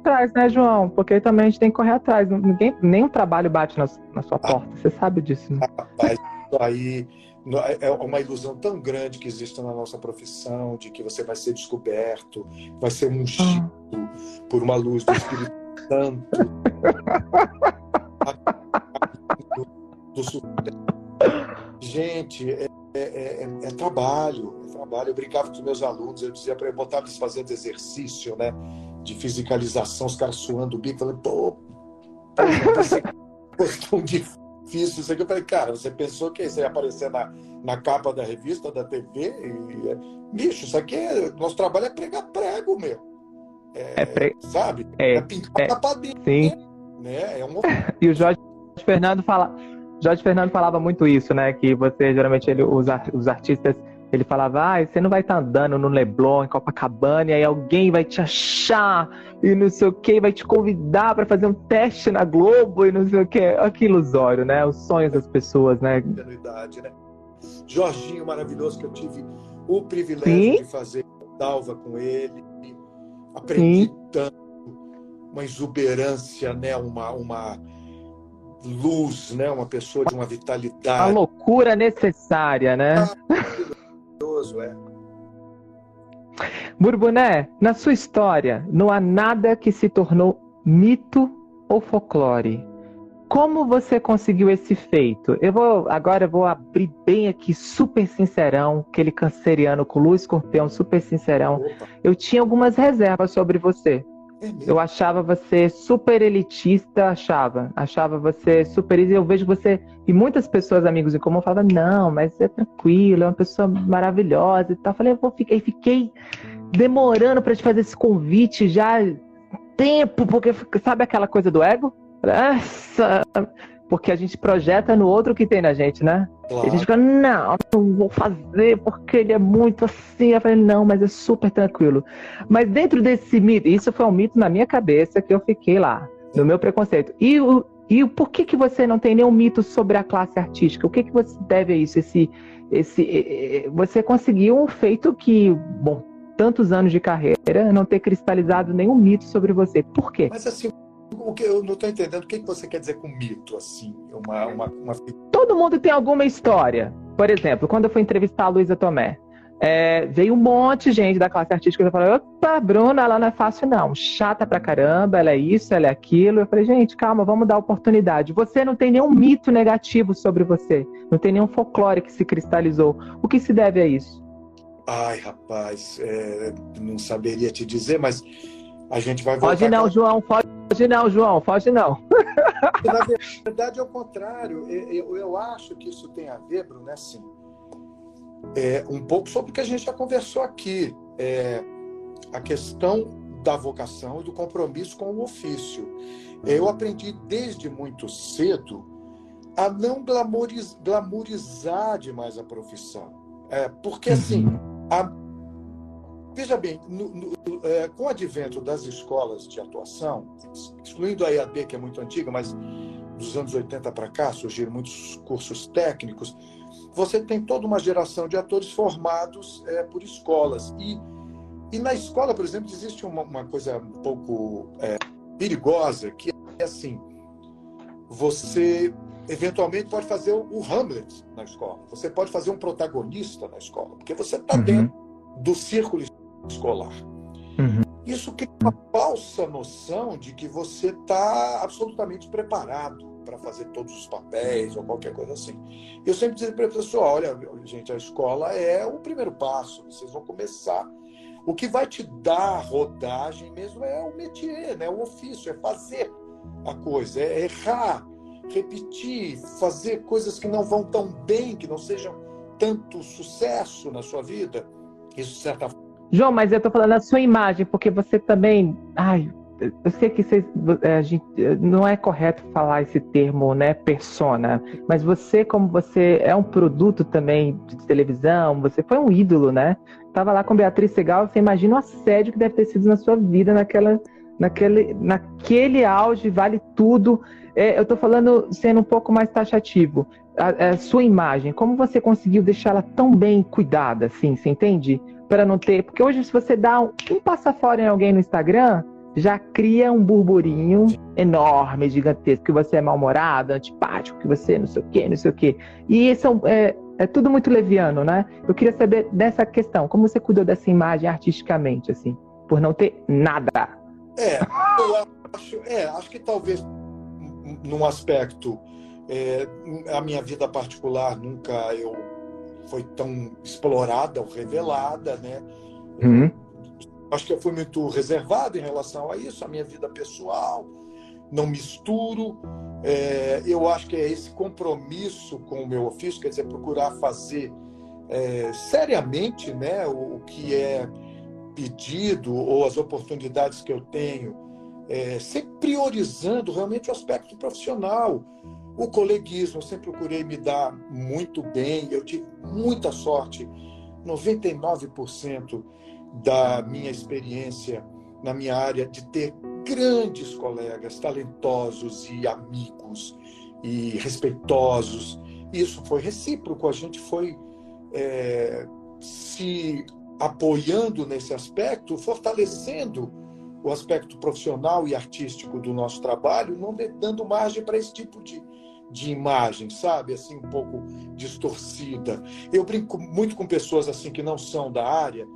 atrás, né, João? Porque também a gente tem que correr atrás. Ninguém, nenhum trabalho bate na, na sua ah, porta. Você sabe disso, né? Rapaz, isso aí é uma ilusão tão grande que existe na nossa profissão, de que você vai ser descoberto, vai ser ungido ah. por uma luz do Espírito <laughs> Santo. do, do Gente, é, é, é, é, trabalho, é trabalho. Eu brincava com os meus alunos, eu dizia para eu botar eles fazendo exercício, né? De fiscalização, os caras suando o bico, falando, pô, é <laughs> tão difícil isso aqui. Eu falei, cara, você pensou que você ia aparecer na, na capa da revista, da TV? E, é, bicho, isso aqui é. Nosso trabalho é pregar prego, meu. É, é pre... Sabe? É, é pintar é, parede. Sim. Né? É um... <laughs> e o Jorge Fernando fala Jorge Fernando falava muito isso, né? Que você, geralmente, ele, os, os artistas, ele falava, ah, você não vai estar tá andando no Leblon, em Copacabana, e aí alguém vai te achar, e não sei o que, vai te convidar para fazer um teste na Globo, e não sei o que. Olha que ilusório, né? Os sonhos das pessoas, né? né? Jorginho maravilhoso, que eu tive o privilégio Sim? de fazer Dalva com ele. Aprendi Sim. tanto, uma exuberância, né? uma, uma luz, né? Uma pessoa de uma vitalidade. A loucura necessária, né? Maravilhoso, é. Burbuné, na sua história, não há nada que se tornou mito ou folclore. Como você conseguiu esse feito? Eu vou agora eu vou abrir bem aqui, super sincerão, aquele canceriano com luz escorpião, super sincerão. Opa. Eu tinha algumas reservas sobre você. É eu achava você super elitista, achava. Achava você super. Eu vejo você. E muitas pessoas, amigos em comum, falavam: não, mas é tranquilo, é uma pessoa maravilhosa e tal. Falei: eu vou ficar. fiquei demorando para te fazer esse convite já tempo, porque sabe aquela coisa do ego? Essa porque a gente projeta no outro que tem na gente, né? Claro. E a gente fica, não, não vou fazer porque ele é muito assim. Eu falei, não, mas é super tranquilo. Mas dentro desse mito, isso foi um mito na minha cabeça que eu fiquei lá, no meu preconceito. E o, E por que, que você não tem nenhum mito sobre a classe artística? O que, que você deve a isso? Esse, esse, você conseguiu um feito que, bom, tantos anos de carreira, não ter cristalizado nenhum mito sobre você. Por quê? Mas assim, o que eu não estou entendendo o que você quer dizer com mito, assim, uma, uma, uma... Todo mundo tem alguma história. Por exemplo, quando eu fui entrevistar a Luísa Tomé, é, veio um monte de gente da classe artística e falou: opa, Bruna, ela não é fácil, não. Chata pra caramba, ela é isso, ela é aquilo. Eu falei, gente, calma, vamos dar oportunidade. Você não tem nenhum mito negativo sobre você, não tem nenhum folclore que se cristalizou. O que se deve a isso? Ai, rapaz, é, não saberia te dizer, mas a gente vai voltar. Foge não, João, foge não, João, foge não. Na verdade, é o contrário. Eu, eu acho que isso tem a ver, Bruno, é assim é, um pouco sobre o que a gente já conversou aqui, é, a questão da vocação e do compromisso com o ofício. Eu aprendi desde muito cedo a não glamoriz, glamorizar demais a profissão. É, porque, assim, uhum. a, veja bem, no, no, é, com o advento das escolas de atuação, excluindo a EAD, que é muito antiga, mas dos anos 80 para cá surgiram muitos cursos técnicos, você tem toda uma geração de atores formados é, por escolas. E, e na escola, por exemplo, existe uma, uma coisa um pouco é, perigosa, que é assim: você eventualmente pode fazer o Hamlet na escola, você pode fazer um protagonista na escola, porque você está uhum. dentro do círculo escolar. Uhum. Isso cria uma falsa noção de que você está absolutamente preparado para fazer todos os papéis ou qualquer coisa assim. Eu sempre dizia para a pessoa: olha, gente, a escola é o primeiro passo, vocês vão começar. O que vai te dar rodagem mesmo é o métier, né? o ofício, é fazer a coisa, é errar, repetir, fazer coisas que não vão tão bem, que não sejam tanto sucesso na sua vida. Isso, de certa forma. João, mas eu estou falando da sua imagem, porque você também. Ai, eu sei que vocês, é, a gente, não é correto falar esse termo, né, persona, mas você, como você é um produto também de televisão, você foi um ídolo, né? Tava lá com Beatriz Segal, você imagina o assédio que deve ter sido na sua vida naquela, naquele, naquele auge, vale tudo. É, eu estou falando sendo um pouco mais taxativo. A, a, sua imagem, como você conseguiu deixá-la tão bem cuidada, assim, você entende? Para não ter. Porque hoje, se você dá um, um passa fora em alguém no Instagram, já cria um burburinho enorme, gigantesco, que você é mal-humorado, antipático, que você não sei o quê, não sei o quê. E isso é, é tudo muito leviano, né? Eu queria saber dessa questão, como você cuidou dessa imagem artisticamente, assim, por não ter nada? É, eu acho, é, acho que talvez num aspecto, é, a minha vida particular nunca eu foi tão explorada ou revelada, né? Uhum Acho que eu fui muito reservado em relação a isso, a minha vida pessoal, não misturo. É, eu acho que é esse compromisso com o meu ofício, quer dizer, procurar fazer é, seriamente né, o, o, que é pedido ou as oportunidades que eu tenho, é, sempre priorizando realmente o aspecto profissional. O coleguismo, eu sempre procurei me dar muito bem, eu tive muita sorte, 99% da minha experiência na minha área de ter grandes colegas talentosos e amigos e respeitosos. Isso foi recíproco, a gente foi é, se apoiando nesse aspecto, fortalecendo o aspecto profissional e artístico do nosso trabalho, não dando margem para esse tipo de, de imagem, sabe? Assim, um pouco distorcida. Eu brinco muito com pessoas assim que não são da área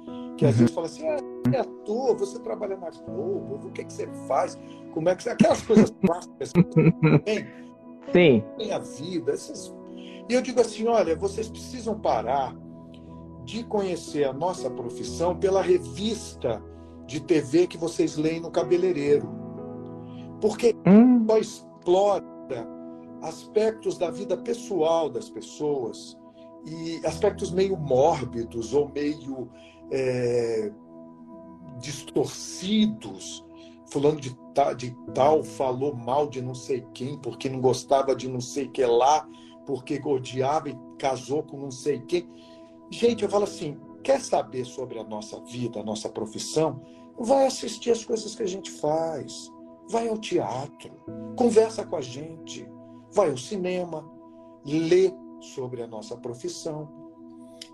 que às uhum. vezes fala assim, ah, é ator, você trabalha na Globo, o que, que você faz? Como é que você... Aquelas coisas <laughs> tem, Sim. tem a vida. E eu digo assim, olha, vocês precisam parar de conhecer a nossa profissão pela revista de TV que vocês leem no cabeleireiro. Porque hum. só explora aspectos da vida pessoal das pessoas e aspectos meio mórbidos ou meio é, distorcidos, fulano de, de tal falou mal de não sei quem, porque não gostava de não sei que lá, porque odiava e casou com não sei quem. Gente, eu falo assim, quer saber sobre a nossa vida, a nossa profissão? Vai assistir as coisas que a gente faz. vai ao teatro, conversa com a gente, vai ao cinema, lê sobre a nossa profissão.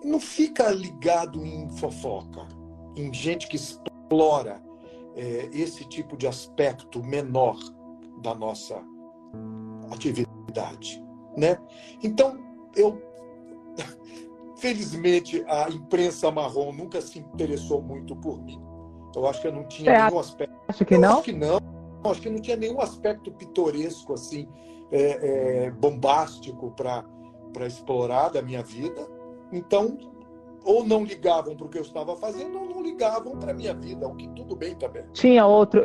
Não fica ligado em fofoca, em gente que explora é, esse tipo de aspecto menor da nossa atividade, né? Então, eu <laughs> felizmente a imprensa marrom nunca se interessou muito por mim. Eu acho que eu não tinha é, nenhum aspecto. Acho que não. Acho que não. Acho que não tinha nenhum aspecto pitoresco assim, é, é, bombástico para para explorar da minha vida. Então, ou não ligavam para o que eu estava fazendo, ou não ligavam para a minha vida, o que tudo bem também. Tinha outro,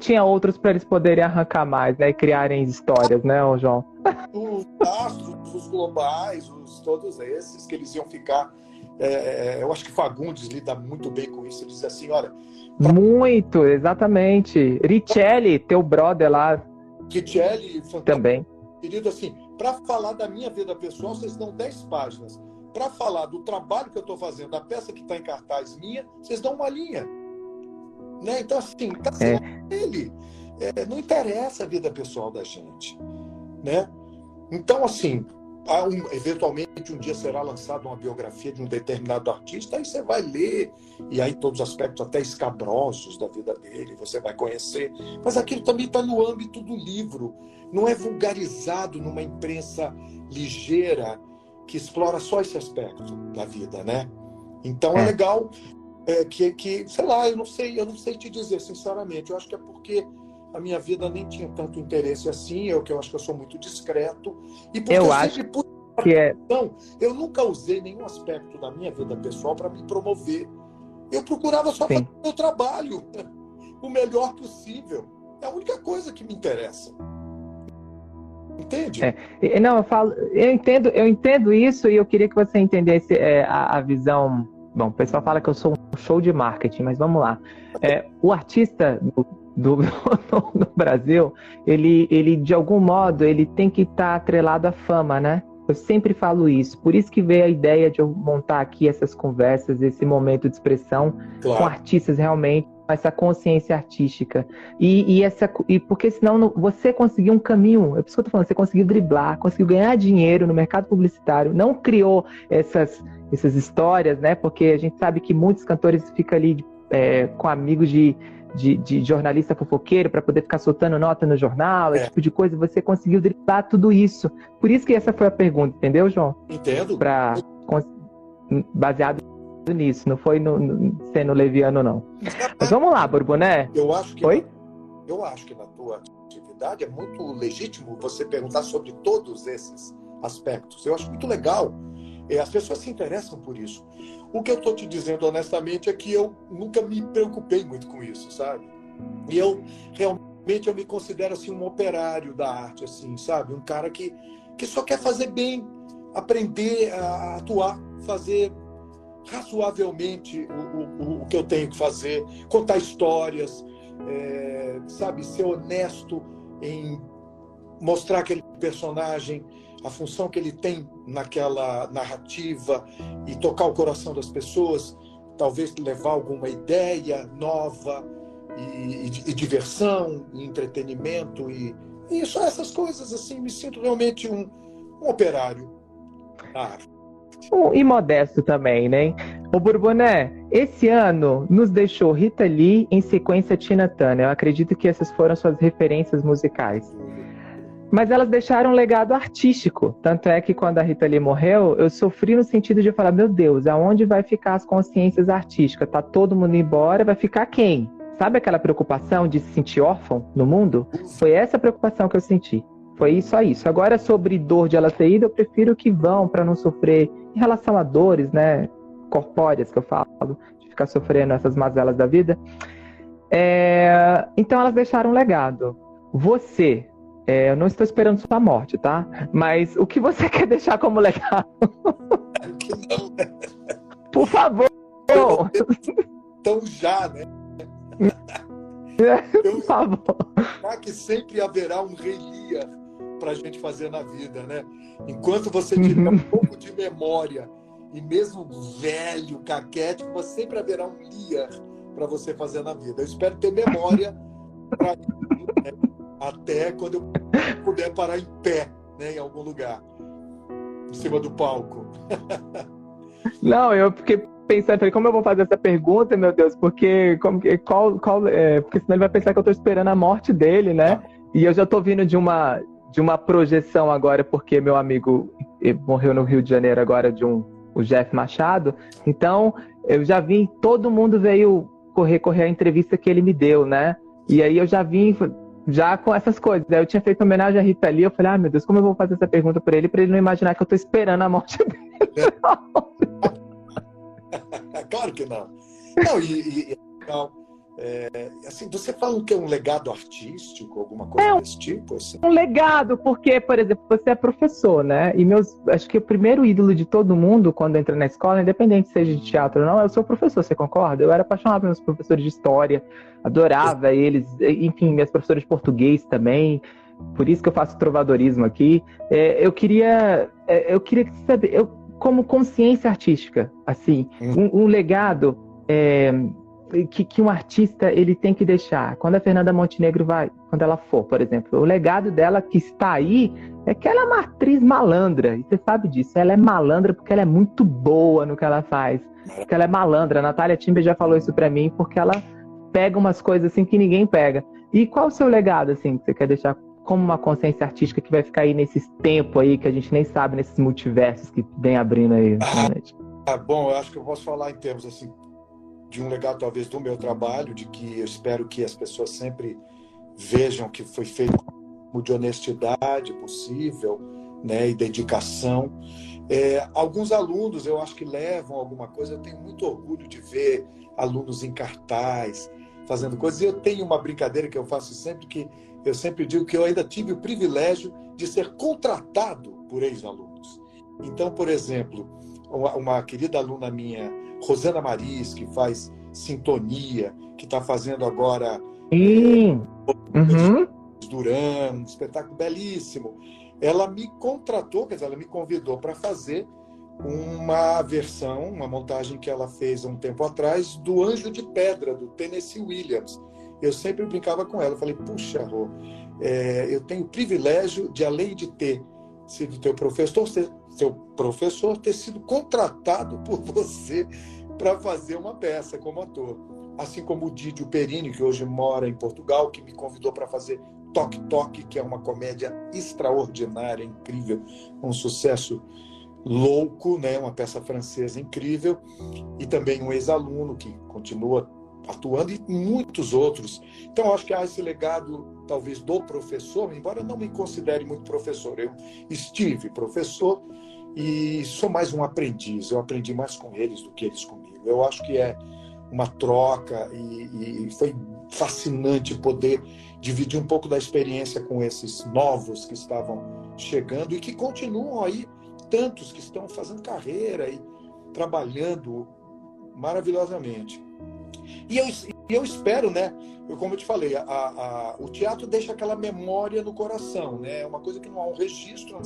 tinha outros para eles poderem arrancar mais, né? E criarem histórias, né, João? Os astros, os globais, os, todos esses que eles iam ficar. É, é eu acho que Fagundes lida muito bem com isso. Ele diz assim: olha. Pra... Muito, exatamente. Richelli, teu brother lá. Richelli, também. Querido, assim, para falar da minha vida pessoal, vocês dão 10 páginas. Para falar do trabalho que eu estou fazendo, da peça que está em cartaz minha, vocês dão uma linha. Né? Então, assim, tá é. é. ele. É, não interessa a vida pessoal da gente. Né? Então, assim, um, eventualmente um dia será lançada uma biografia de um determinado artista, aí você vai ler, e aí todos os aspectos até escabrosos da vida dele, você vai conhecer. Mas aquilo também está no âmbito do livro, não é vulgarizado numa imprensa ligeira que explora só esse aspecto da vida, né? Então é, é legal é, que, que, sei lá, eu não sei, eu não sei te dizer, sinceramente. Eu acho que é porque a minha vida nem tinha tanto interesse assim, eu que eu acho que eu sou muito discreto. E porque eu, eu acho que é. Então, eu nunca usei nenhum aspecto da minha vida pessoal para me promover. Eu procurava só Sim. fazer o meu trabalho <laughs> o melhor possível. É a única coisa que me interessa. Entende? É, não, eu falo, eu entendo, eu entendo isso e eu queria que você entendesse é, a, a, visão. Bom, o pessoal fala que eu sou um show de marketing, mas vamos lá. É, o artista do, do, <laughs> no Brasil, ele, ele de algum modo ele tem que estar tá atrelado à fama, né? Eu sempre falo isso. Por isso que veio a ideia de eu montar aqui essas conversas, esse momento de expressão claro. com artistas realmente essa consciência artística. E, e, essa, e porque senão você conseguiu um caminho, é por isso que eu tô falando, você conseguiu driblar, conseguiu ganhar dinheiro no mercado publicitário, não criou essas, essas histórias, né? Porque a gente sabe que muitos cantores ficam ali é, com amigos de, de, de jornalista fofoqueiro para poder ficar soltando nota no jornal, é. esse tipo de coisa. Você conseguiu driblar tudo isso. Por isso que essa foi a pergunta, entendeu, João? Entendo. Pra, baseado nisso, não foi no, no, sendo leviano, não. Mas vamos lá, Borboné. Eu acho que. Oi? Eu acho que na tua atividade é muito legítimo você perguntar sobre todos esses aspectos. Eu acho muito legal. É, as pessoas se interessam por isso. O que eu estou te dizendo honestamente é que eu nunca me preocupei muito com isso, sabe? E eu realmente eu me considero assim um operário da arte, assim, sabe? Um cara que, que só quer fazer bem, aprender a atuar, fazer razoavelmente o, o, o que eu tenho que fazer, contar histórias, é, sabe, ser honesto em mostrar aquele personagem, a função que ele tem naquela narrativa e tocar o coração das pessoas, talvez levar alguma ideia nova e, e, e diversão, e entretenimento e, e só essas coisas assim, me sinto realmente um, um operário um, e modesto também, né? O Bourboné, esse ano nos deixou Rita Lee em sequência Tina Turner. Eu acredito que essas foram suas referências musicais. Mas elas deixaram um legado artístico. Tanto é que quando a Rita Lee morreu, eu sofri no sentido de falar: meu Deus, aonde vai ficar as consciências artísticas? Tá todo mundo embora, vai ficar quem? Sabe aquela preocupação de se sentir órfão no mundo? Foi essa preocupação que eu senti. Foi a isso. Agora, sobre dor de ela ter ido, eu prefiro que vão para não sofrer em relação a dores, né? Corpóreas que eu falo, de ficar sofrendo essas mazelas da vida. É... Então, elas deixaram um legado. Você, é, eu não estou esperando sua morte, tá? Mas o que você <laughs> quer deixar como legado? <laughs> Por favor! Então já, né? <laughs> Por favor. que sempre haverá um rei Lear para a gente fazer na vida, né? Enquanto você tiver um pouco de memória e mesmo velho, caquético, sempre haverá um Lear para você fazer na vida. Eu espero ter memória para? Até quando eu puder parar em pé, né, em algum lugar, em cima do palco. <laughs> Não, eu fiquei pensando, falei, como eu vou fazer essa pergunta, meu Deus? Porque, como, qual, qual, é, porque senão ele vai pensar que eu estou esperando a morte dele, né? E eu já estou vindo de uma, de uma projeção agora, porque meu amigo morreu no Rio de Janeiro agora de um o Jeff Machado. Então, eu já vim, todo mundo veio correr, correr a entrevista que ele me deu, né? E aí eu já vim já com essas coisas. Aí eu tinha feito homenagem a Rita Lee, eu falei, ah, meu Deus, como eu vou fazer essa pergunta para ele, para ele não imaginar que eu tô esperando a morte dele. <laughs> claro que não. Não, e, e, não é, assim, você fala que é um legado artístico, alguma coisa é um, desse tipo? Assim? Um legado, porque, por exemplo, você é professor, né? E meus, acho que o primeiro ídolo de todo mundo quando entra na escola, independente seja de teatro ou não, é o seu professor, você concorda? Eu era apaixonado pelos professores de história, adorava é. eles, enfim, meus professores de português também. Por isso que eu faço trovadorismo aqui. É, eu queria, é, eu queria saber, eu, como consciência artística, assim, hum. um, um legado é, que, que um artista ele tem que deixar. Quando a Fernanda Montenegro vai, quando ela for, por exemplo, o legado dela que está aí é que ela é uma atriz malandra, e você sabe disso. Ela é malandra porque ela é muito boa no que ela faz. Porque ela é malandra. A Natália Timber já falou isso para mim, porque ela pega umas coisas assim que ninguém pega. E qual o seu legado, assim, que você quer deixar como uma consciência artística que vai ficar aí nesses tempos aí que a gente nem sabe, nesses multiversos que vem abrindo aí? Ah, bom, eu acho que eu posso falar em termos assim de um legado talvez do meu trabalho, de que eu espero que as pessoas sempre vejam que foi feito de honestidade possível, né, e dedicação. É, alguns alunos eu acho que levam alguma coisa. Eu tenho muito orgulho de ver alunos em cartaz fazendo coisas. E eu tenho uma brincadeira que eu faço sempre que eu sempre digo que eu ainda tive o privilégio de ser contratado por ex-alunos. Então, por exemplo, uma, uma querida aluna minha Rosana Maris, que faz Sintonia, que está fazendo agora. Uhum. Duran, um espetáculo belíssimo. Ela me contratou, quer dizer, ela me convidou para fazer uma versão, uma montagem que ela fez há um tempo atrás do Anjo de Pedra, do Tennessee Williams. Eu sempre brincava com ela, falei, puxa, Rô, é, eu tenho o privilégio de, além de ter sido teu professor, ser, seu professor, ter sido contratado por você para fazer uma peça como ator. Assim como o Didio Perini, que hoje mora em Portugal, que me convidou para fazer Toque Toque, que é uma comédia extraordinária, incrível, um sucesso louco, né? uma peça francesa incrível, e também um ex-aluno que continua atuando e muitos outros. Então, acho que há esse legado, talvez, do professor, embora eu não me considere muito professor. Eu estive professor e sou mais um aprendiz. Eu aprendi mais com eles do que eles comigo. Eu acho que é uma troca e, e foi fascinante poder dividir um pouco da experiência com esses novos que estavam chegando e que continuam aí, tantos que estão fazendo carreira e trabalhando maravilhosamente. E eu, eu espero, né? Eu, como eu te falei, a, a, o teatro deixa aquela memória no coração, né? É uma coisa que não há um registro.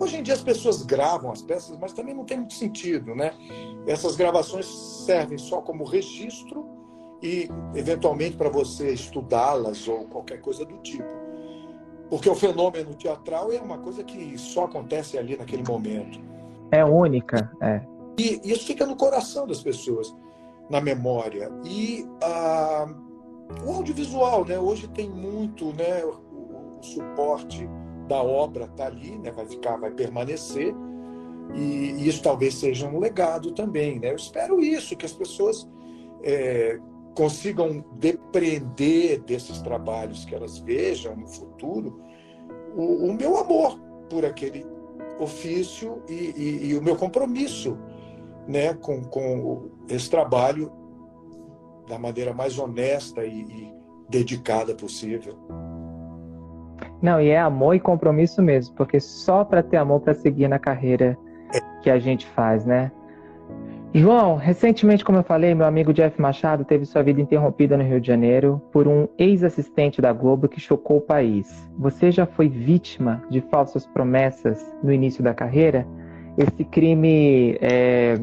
Hoje em dia as pessoas gravam as peças, mas também não tem muito sentido, né? Essas gravações servem só como registro e, eventualmente, para você estudá-las ou qualquer coisa do tipo. Porque o fenômeno teatral é uma coisa que só acontece ali naquele momento. É única, é. E isso fica no coração das pessoas na memória. E ah, o audiovisual, né? Hoje tem muito, né? O, o suporte da obra está ali, né? Vai ficar, vai permanecer. E, e, isso talvez seja um legado também, né? Eu espero isso, que as pessoas é, consigam depreender desses trabalhos que elas vejam no futuro o, o meu amor por aquele ofício e, e, e o meu compromisso né, com, com esse trabalho da maneira mais honesta e, e dedicada possível. Não, e é amor e compromisso mesmo, porque só para ter amor para seguir na carreira que a gente faz, né? João, recentemente, como eu falei, meu amigo Jeff Machado teve sua vida interrompida no Rio de Janeiro por um ex-assistente da Globo que chocou o país. Você já foi vítima de falsas promessas no início da carreira? esse crime. É,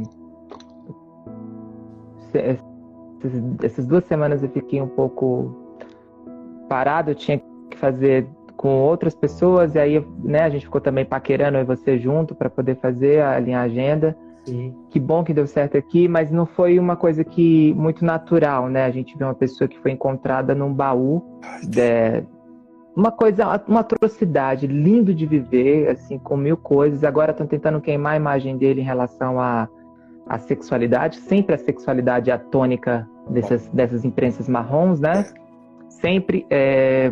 essas duas semanas eu fiquei um pouco parado, eu tinha que fazer com outras pessoas, e aí né, a gente ficou também paquerando e você junto para poder fazer, alinhar a agenda. Sim. Que bom que deu certo aqui, mas não foi uma coisa que muito natural, né? A gente viu uma pessoa que foi encontrada num baú, de, uma coisa, uma atrocidade, lindo de viver, assim, com mil coisas. Agora estão tentando queimar a imagem dele em relação à, à sexualidade, sempre a sexualidade é a tônica dessas, dessas imprensas marrons, né? Sempre. É...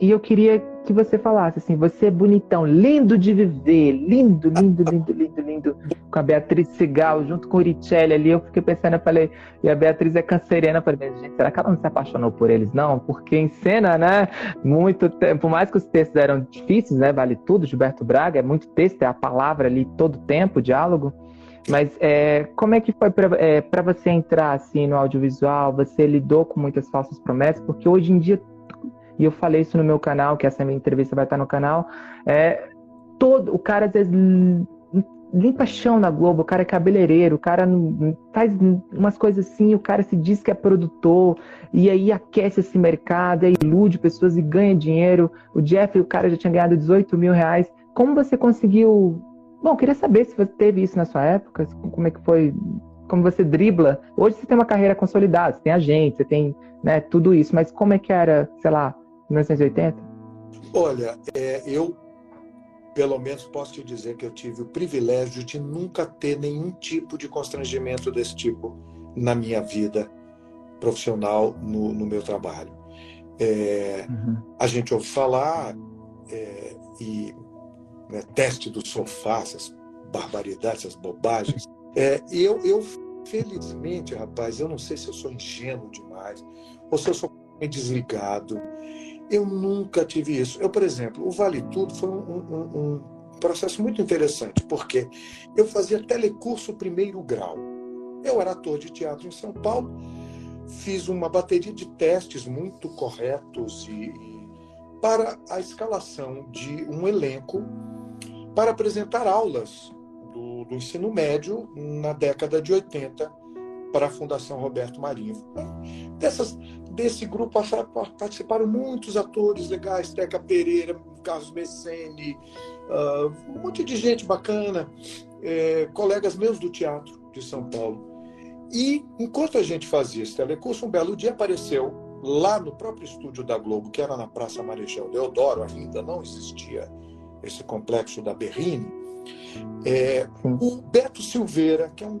E eu queria que você falasse assim, você é bonitão, lindo de viver, lindo, lindo, lindo, lindo, lindo, com a Beatriz Sigal, junto com o Uricelli ali, eu fiquei pensando, eu falei, e a Beatriz é canceriana, eu falei, gente, será que ela não se apaixonou por eles, não? Porque em cena, né, muito tempo, por mais que os textos eram difíceis, né, vale tudo, Gilberto Braga, é muito texto, é a palavra ali todo tempo, diálogo, mas é, como é que foi para é, você entrar assim no audiovisual? Você lidou com muitas falsas promessas? Porque hoje em dia e eu falei isso no meu canal, que essa minha entrevista vai estar no canal, é, todo, o cara às vezes limpa chão na Globo, o cara é cabeleireiro, o cara faz umas coisas assim, o cara se diz que é produtor, e aí aquece esse mercado, ilude pessoas e ganha dinheiro. O Jeff, o cara já tinha ganhado 18 mil reais. Como você conseguiu. Bom, queria saber se você teve isso na sua época, como é que foi, como você dribla. Hoje você tem uma carreira consolidada, você tem agente, você tem né, tudo isso, mas como é que era, sei lá, 1980? Olha, é, eu pelo menos posso te dizer que eu tive o privilégio de nunca ter nenhum tipo de constrangimento desse tipo na minha vida profissional, no, no meu trabalho. É, uhum. A gente ouve falar é, e né, teste do sofá, essas barbaridades, essas bobagens. É, eu, eu, felizmente, rapaz, eu não sei se eu sou ingênuo demais ou se eu sou desligado. Eu nunca tive isso. Eu, por exemplo, o Vale Tudo foi um, um, um processo muito interessante, porque eu fazia telecurso primeiro grau. Eu era ator de teatro em São Paulo, fiz uma bateria de testes muito corretos e, e para a escalação de um elenco para apresentar aulas do, do ensino médio na década de 80 para a Fundação Roberto Marinho. Dessas, desse grupo participaram muitos atores legais, Teca Pereira, Carlos Messene, uh, um monte de gente bacana, é, colegas meus do teatro de São Paulo. E enquanto a gente fazia esse telecurso, um belo dia apareceu lá no próprio estúdio da Globo, que era na Praça Marechal Deodoro, ainda não existia esse complexo da Berrine, é, o Beto Silveira, que é um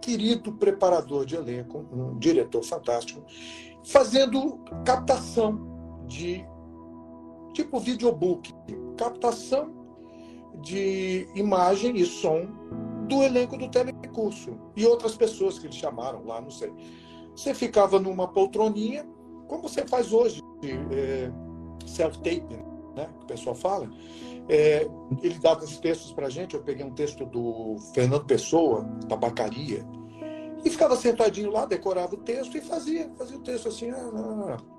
querido preparador de elenco, um diretor fantástico, fazendo captação de tipo videobook, captação de imagem e som do elenco do telecurso e outras pessoas que eles chamaram lá, não sei. Você ficava numa poltroninha, como você faz hoje, é, self-taping, né, que o pessoal fala. É, ele dava os textos para a gente. Eu peguei um texto do Fernando Pessoa, Tabacaria, e ficava sentadinho lá, decorava o texto e fazia, fazia o texto assim. Ah, ah, ah.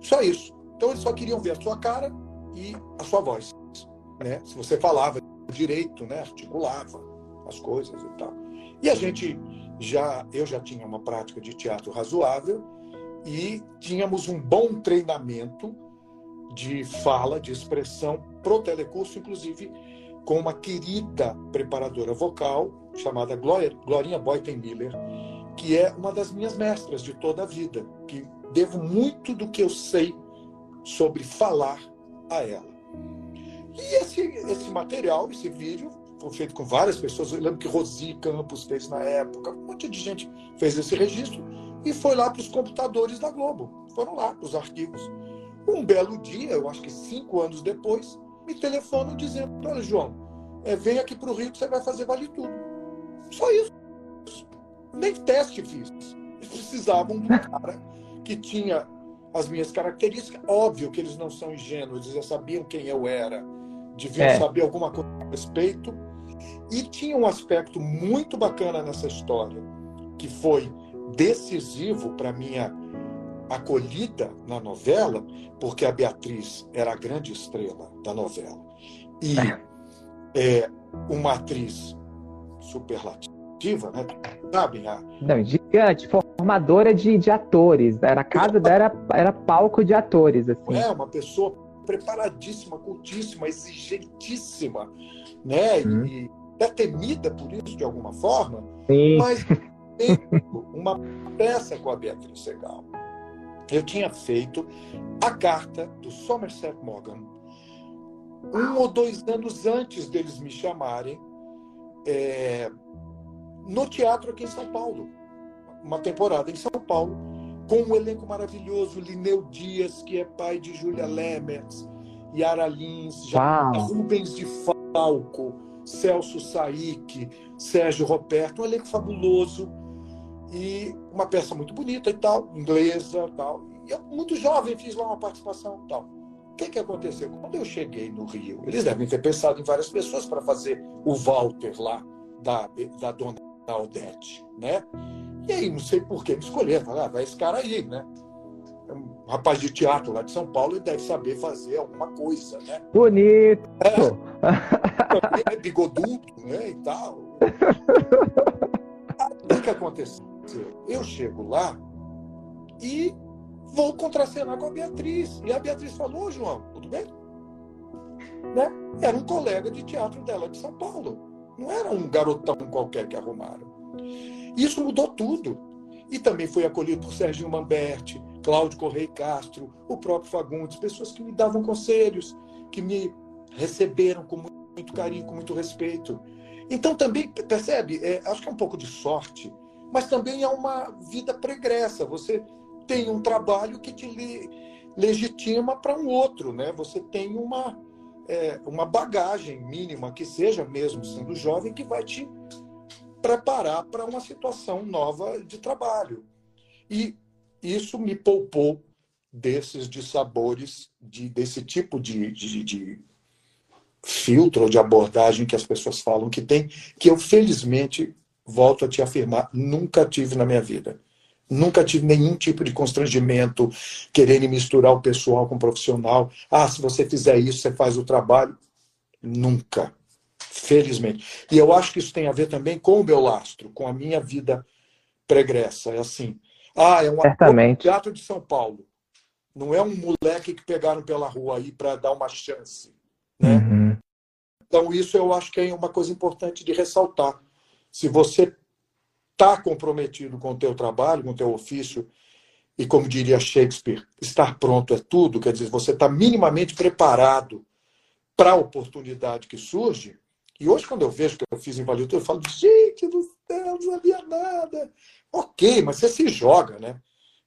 Só isso. Então eles só queriam ver a sua cara e a sua voz. Né? Se você falava direito, né? articulava as coisas e tal. E a gente já, eu já tinha uma prática de teatro razoável e tínhamos um bom treinamento de fala, de expressão pro telecurso, inclusive com uma querida preparadora vocal chamada Glorinha Boyten-Miller, que é uma das minhas mestras de toda a vida, que devo muito do que eu sei sobre falar a ela. E esse, esse material, esse vídeo, foi feito com várias pessoas. Eu lembro que Rosi Campos fez na época, um monte de gente fez esse registro e foi lá para os computadores da Globo. Foram lá para os arquivos. Um belo dia, eu acho que cinco anos depois, me telefonam dizendo: Olha, João, é, vem aqui para o Rio que você vai fazer vale tudo. Só isso. Nem teste fiz. Eles precisavam de um cara que tinha as minhas características. Óbvio que eles não são ingênuos, eles já sabiam quem eu era, deviam é. saber alguma coisa a respeito. E tinha um aspecto muito bacana nessa história, que foi decisivo para minha acolhida na novela, porque a Beatriz era a grande estrela da novela. E é, uma atriz superlativa, né? sabem? A... Não, gigante, formadora de, de atores. Era a casa dela, era, era palco de atores. Assim. É, uma pessoa preparadíssima, cultíssima, exigentíssima, né? Hum. E é temida por isso de alguma forma, Sim. mas <laughs> uma peça com a Beatriz Segal. Eu tinha feito a carta do Somerset Maugham um ou dois anos antes deles me chamarem é, no teatro aqui em São Paulo. Uma temporada em São Paulo, com um elenco maravilhoso, Lineu Dias, que é pai de Júlia Lemertz, Yara Lins, Rubens de Falco, Celso Saik, Sérgio Roberto, um elenco fabuloso e uma peça muito bonita e tal, inglesa tal. E eu, muito jovem, fiz lá uma participação e tal. O que, que aconteceu? Quando eu cheguei no Rio, eles devem ter pensado em várias pessoas para fazer o Walter lá, da, da dona Aldete, né? E aí, não sei por que me escolheram. Ah, vai esse cara aí, né? É um rapaz de teatro lá de São Paulo e deve saber fazer alguma coisa, né? Bonito! É, <laughs> é bigodudo, né? E tal. <laughs> o que aconteceu? Eu chego lá e vou contracenar com a Beatriz. E a Beatriz falou, João, tudo bem? Né? Era um colega de teatro dela de São Paulo. Não era um garotão qualquer que arrumaram. Isso mudou tudo. E também foi acolhido por Serginho Mamberti, Cláudio Correia Castro, o próprio Fagundes, pessoas que me davam conselhos, que me receberam com muito carinho, com muito respeito. Então também, percebe, é, acho que é um pouco de sorte, mas também é uma vida pregressa. Você tem um trabalho que te legitima para um outro, né? Você tem uma, é, uma bagagem mínima, que seja mesmo sendo jovem, que vai te preparar para uma situação nova de trabalho. E isso me poupou desses dissabores, de, desse tipo de, de, de filtro de abordagem que as pessoas falam que tem, que eu, felizmente, volto a te afirmar, nunca tive na minha vida. Nunca tive nenhum tipo de constrangimento, querendo misturar o pessoal com o profissional. Ah, se você fizer isso, você faz o trabalho. Nunca. Felizmente. E eu acho que isso tem a ver também com o meu lastro, com a minha vida pregressa. É assim. Ah, é um teatro de São Paulo. Não é um moleque que pegaram pela rua aí para dar uma chance. Né? Uhum. Então, isso eu acho que é uma coisa importante de ressaltar. Se você está comprometido com o teu trabalho, com o teu ofício, e como diria Shakespeare, estar pronto é tudo, quer dizer, você está minimamente preparado para a oportunidade que surge. E hoje, quando eu vejo que eu fiz Invalidez, eu falo, gente do céu, não sabia nada. Ok, mas você se joga, né?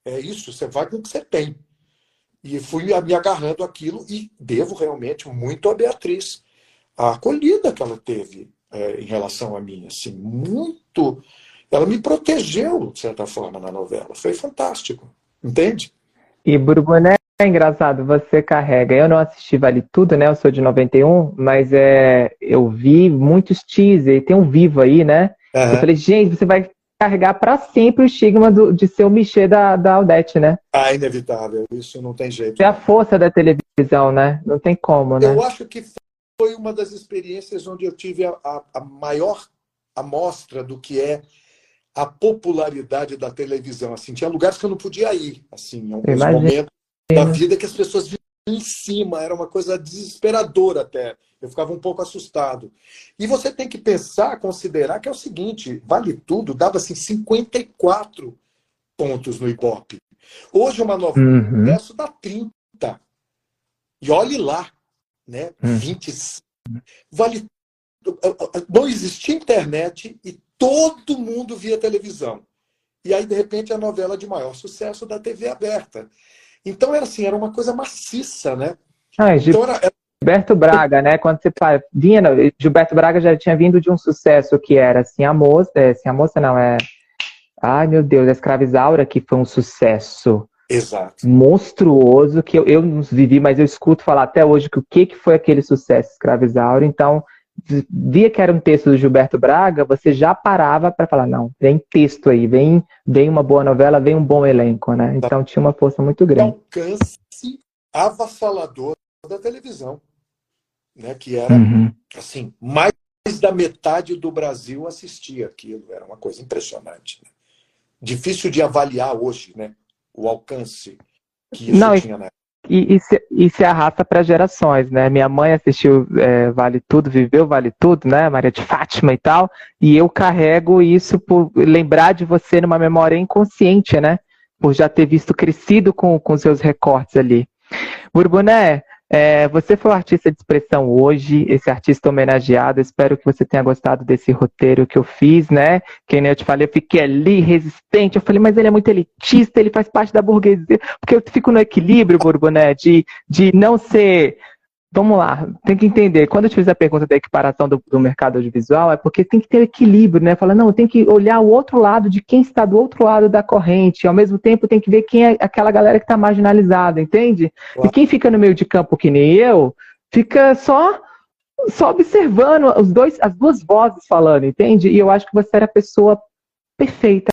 É isso, você vai com o que você tem. E fui me agarrando aquilo e devo realmente muito a Beatriz. A acolhida que ela teve é, em relação a mim, assim, muito ela me protegeu, de certa forma, na novela. Foi fantástico. Entende? E Burboné, é engraçado, você carrega. Eu não assisti Vale Tudo, né? Eu sou de 91, mas é, eu vi muitos teasers, tem um vivo aí, né? Uhum. Eu falei, gente, você vai carregar para sempre o estigma do, de ser o Michê da, da Aldete, né? Ah, inevitável. Isso não tem jeito. É a força da televisão, né? Não tem como, né? Eu acho que foi uma das experiências onde eu tive a, a, a maior amostra do que é a popularidade da televisão. Assim, tinha lugares que eu não podia ir, assim, em alguns Imagina. momentos da vida que as pessoas vinham em cima, era uma coisa desesperadora até. Eu ficava um pouco assustado. E você tem que pensar, considerar que é o seguinte, vale tudo, dava assim 54 pontos no Ibope. Hoje uma novela uhum. dá 30. E olhe lá, né? Uhum. 25. Vale não existia internet e todo mundo via televisão. E aí, de repente, a novela de maior sucesso da TV aberta. Então, era assim, era uma coisa maciça, né? Ah, então, era, era... Gilberto Braga, né? Quando você vinha, Gilberto Braga já tinha vindo de um sucesso que era assim, a moça, é, assim, a moça não, é. Ai, meu Deus, a Escravizaura, que foi um sucesso. Exato. Monstruoso, que eu, eu não vivi, mas eu escuto falar até hoje que o que, que foi aquele sucesso Escravizaura. Então, via que era um texto do Gilberto Braga, você já parava para falar, não, vem texto aí, vem, vem uma boa novela, vem um bom elenco, né? Então tinha uma força muito grande. Alcance avassalador da televisão, né? Que era, uhum. assim, mais da metade do Brasil assistia aquilo. Era uma coisa impressionante. Né? Difícil de avaliar hoje, né? O alcance que isso Não, tinha na e, e, se, e se arrasta para gerações, né? Minha mãe assistiu é, Vale Tudo, viveu Vale Tudo, né? Maria de Fátima e tal, e eu carrego isso por lembrar de você numa memória inconsciente, né? Por já ter visto crescido com, com seus recortes ali. Burboné, é, você foi o artista de expressão hoje, esse artista homenageado. Espero que você tenha gostado desse roteiro que eu fiz, né? Que nem eu te falei, eu fiquei ali resistente. Eu falei, mas ele é muito elitista, ele faz parte da burguesia. Porque eu fico no equilíbrio, Borboné, de, de não ser Vamos lá, tem que entender. Quando eu te fiz a pergunta da equiparação do, do, mercado audiovisual, é porque tem que ter equilíbrio, né? Fala, não, tem que olhar o outro lado de quem está do outro lado da corrente. Ao mesmo tempo, tem que ver quem é aquela galera que está marginalizada, entende? E quem fica no meio de campo que nem eu, fica só só observando os dois, as duas vozes falando, entende? E eu acho que você era a pessoa perfeita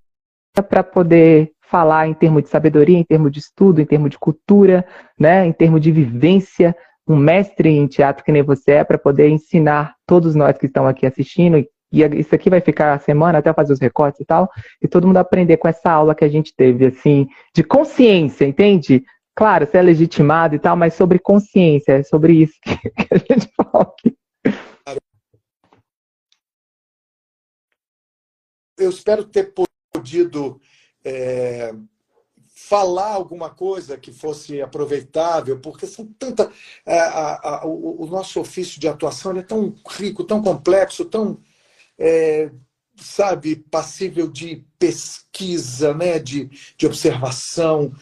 para poder falar em termos de sabedoria, em termos de estudo, em termos de cultura, né? Em termos de vivência um mestre em teatro que nem você é para poder ensinar todos nós que estão aqui assistindo. E isso aqui vai ficar a semana até fazer os recortes e tal, e todo mundo aprender com essa aula que a gente teve, assim, de consciência, entende? Claro, você é legitimado e tal, mas sobre consciência, é sobre isso que, <laughs> a gente fala aqui. Eu espero ter podido é falar alguma coisa que fosse aproveitável, porque são tanta. É, a, a, o, o, nosso ofício de atuação é tão rico, tão complexo, tão. É, sabe, passível de pesquisa, né, de, de observação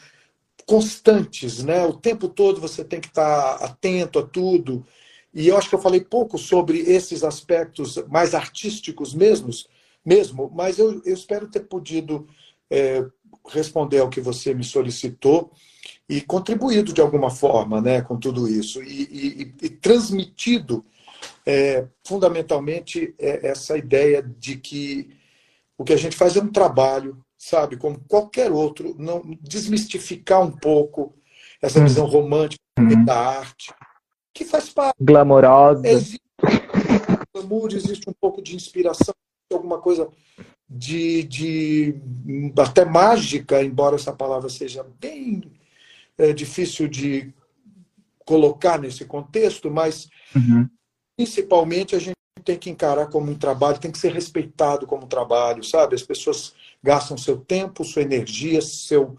constantes, né? O tempo todo você tem que estar atento a tudo. E eu acho que eu falei pouco sobre esses aspectos mais artísticos mesmos, mesmo, mas eu, eu espero ter podido é, responder ao que você me solicitou e contribuído de alguma forma né, com tudo isso e, e, e transmitido é, fundamentalmente é, essa ideia de que o que a gente faz é um trabalho, sabe, como qualquer outro, não desmistificar um pouco essa hum. visão romântica uhum. da arte, que faz parte. Glamourosa. Existe glamour, existe um pouco de inspiração, alguma coisa de, de até mágica, embora essa palavra seja bem é, difícil de colocar nesse contexto, mas uhum. principalmente a gente tem que encarar como um trabalho, tem que ser respeitado como um trabalho, sabe? As pessoas gastam seu tempo, sua energia, seu,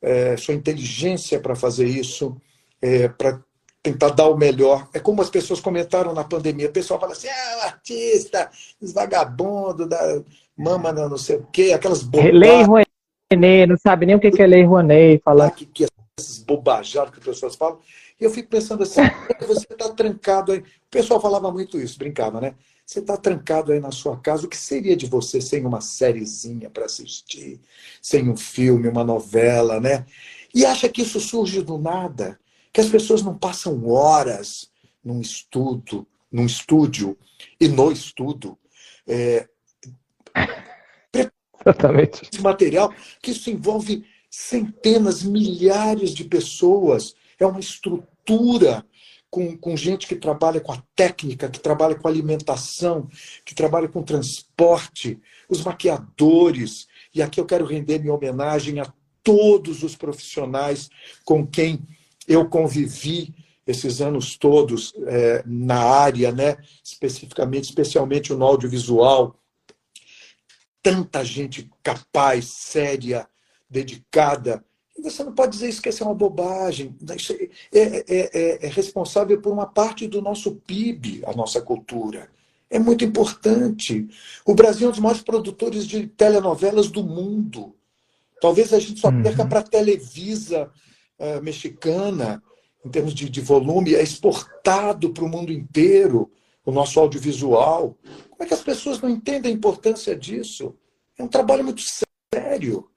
é, sua inteligência para fazer isso, é, para tentar dar o melhor. É como as pessoas comentaram na pandemia. O pessoal fala assim: ah, o artista, os vagabundos, da mama não sei o quê, aquelas bobagens. Lei Rouanet, não sabe nem o que é Lei Rouanet. Fala... Que, que essas bobajadas que as pessoas falam. E eu fico pensando assim: <laughs> você está trancado aí. O pessoal falava muito isso, brincava, né? Você está trancado aí na sua casa. O que seria de você sem uma sériezinha para assistir, sem um filme, uma novela, né? E acha que isso surge do nada que as pessoas não passam horas num estudo, num estúdio e no estudo. É, <laughs> Exatamente. Esse material, que isso envolve centenas, milhares de pessoas. É uma estrutura com, com gente que trabalha com a técnica, que trabalha com alimentação, que trabalha com transporte, os maquiadores. E aqui eu quero render minha homenagem a todos os profissionais com quem eu convivi esses anos todos é, na área, né? especificamente, especialmente no audiovisual. Tanta gente capaz, séria, dedicada. E você não pode dizer isso que é uma bobagem. Isso é, é, é, é responsável por uma parte do nosso PIB, a nossa cultura. É muito importante. O Brasil é um dos maiores produtores de telenovelas do mundo. Talvez a gente só perca uhum. para a Televisa uh, mexicana, em termos de, de volume, é exportado para o mundo inteiro, o nosso audiovisual. Como é que as pessoas não entendem a importância disso? É um trabalho muito sério.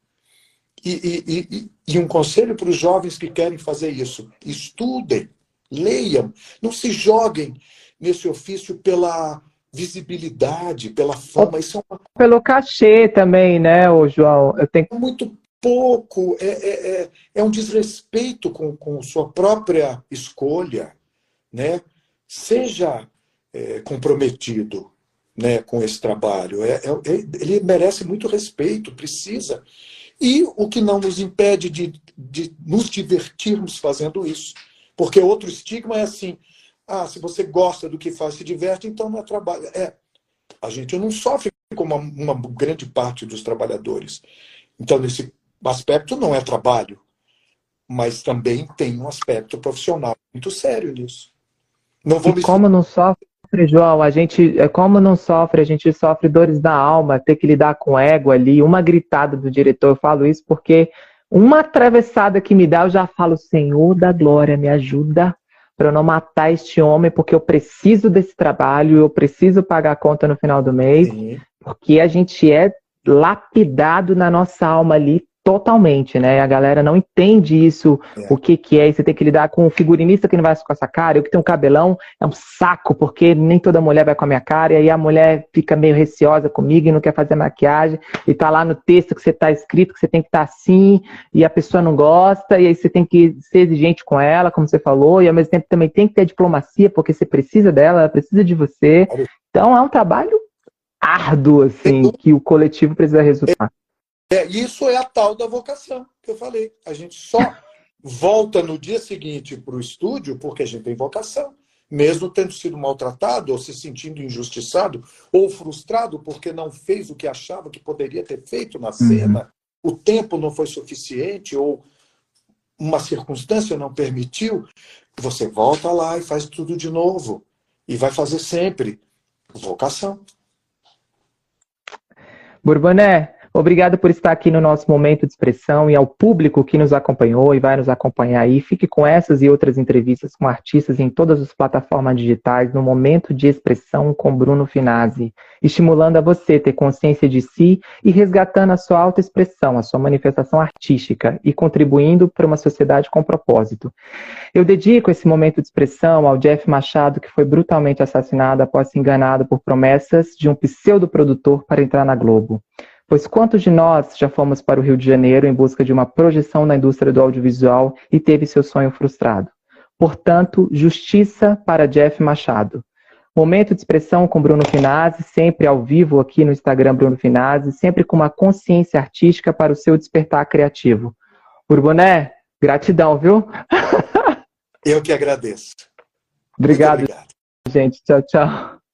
E, e, e, e um conselho para os jovens que querem fazer isso: estudem, leiam, não se joguem nesse ofício pela visibilidade, pela fama. Isso é uma... Pelo cachê também, né, ô João? Eu tenho muito pouco, é, é, é, é um desrespeito com, com sua própria escolha, né? Seja é, comprometido, né, com esse trabalho. É, é, é, ele merece muito respeito, precisa. E o que não nos impede de, de nos divertirmos fazendo isso. Porque outro estigma é assim: ah, se você gosta do que faz, se diverte, então não é trabalho. É, a gente não sofre como uma, uma grande parte dos trabalhadores. Então, nesse aspecto, não é trabalho, mas também tem um aspecto profissional muito sério nisso. Não vou e me... como não sofre, João, a gente, é, como não sofre, a gente sofre dores da alma, ter que lidar com ego ali, uma gritada do diretor, eu falo isso porque uma atravessada que me dá, eu já falo, Senhor da glória, me ajuda para eu não matar este homem, porque eu preciso desse trabalho, eu preciso pagar a conta no final do mês, Sim. porque a gente é lapidado na nossa alma ali totalmente, né? A galera não entende isso, é. o que que é, e você tem que lidar com um figurinista que não vai com essa cara, eu que tenho um cabelão, é um saco, porque nem toda mulher vai com a minha cara, e aí a mulher fica meio receosa comigo e não quer fazer maquiagem, e tá lá no texto que você tá escrito que você tem que estar tá assim, e a pessoa não gosta, e aí você tem que ser exigente com ela, como você falou, e ao mesmo tempo também tem que ter diplomacia, porque você precisa dela, ela precisa de você. Então é um trabalho árduo, assim, que o coletivo precisa resultar. É, isso é a tal da vocação que eu falei. A gente só volta no dia seguinte para o estúdio porque a gente tem vocação. Mesmo tendo sido maltratado, ou se sentindo injustiçado, ou frustrado porque não fez o que achava que poderia ter feito na cena, uhum. o tempo não foi suficiente, ou uma circunstância não permitiu, você volta lá e faz tudo de novo. E vai fazer sempre. Vocação. Bourboné, Obrigado por estar aqui no nosso momento de expressão e ao público que nos acompanhou e vai nos acompanhar aí. Fique com essas e outras entrevistas com artistas em todas as plataformas digitais no momento de expressão com Bruno Finazzi, estimulando a você ter consciência de si e resgatando a sua autoexpressão, a sua manifestação artística e contribuindo para uma sociedade com propósito. Eu dedico esse momento de expressão ao Jeff Machado, que foi brutalmente assassinado após ser enganado por promessas de um pseudo-produtor para entrar na Globo. Pois quantos de nós já fomos para o Rio de Janeiro em busca de uma projeção na indústria do audiovisual e teve seu sonho frustrado? Portanto, justiça para Jeff Machado. Momento de expressão com Bruno Finazzi, sempre ao vivo aqui no Instagram Bruno Finazzi, sempre com uma consciência artística para o seu despertar criativo. Urboné, gratidão, viu? Eu que agradeço. Obrigado, obrigado. gente. Tchau, tchau.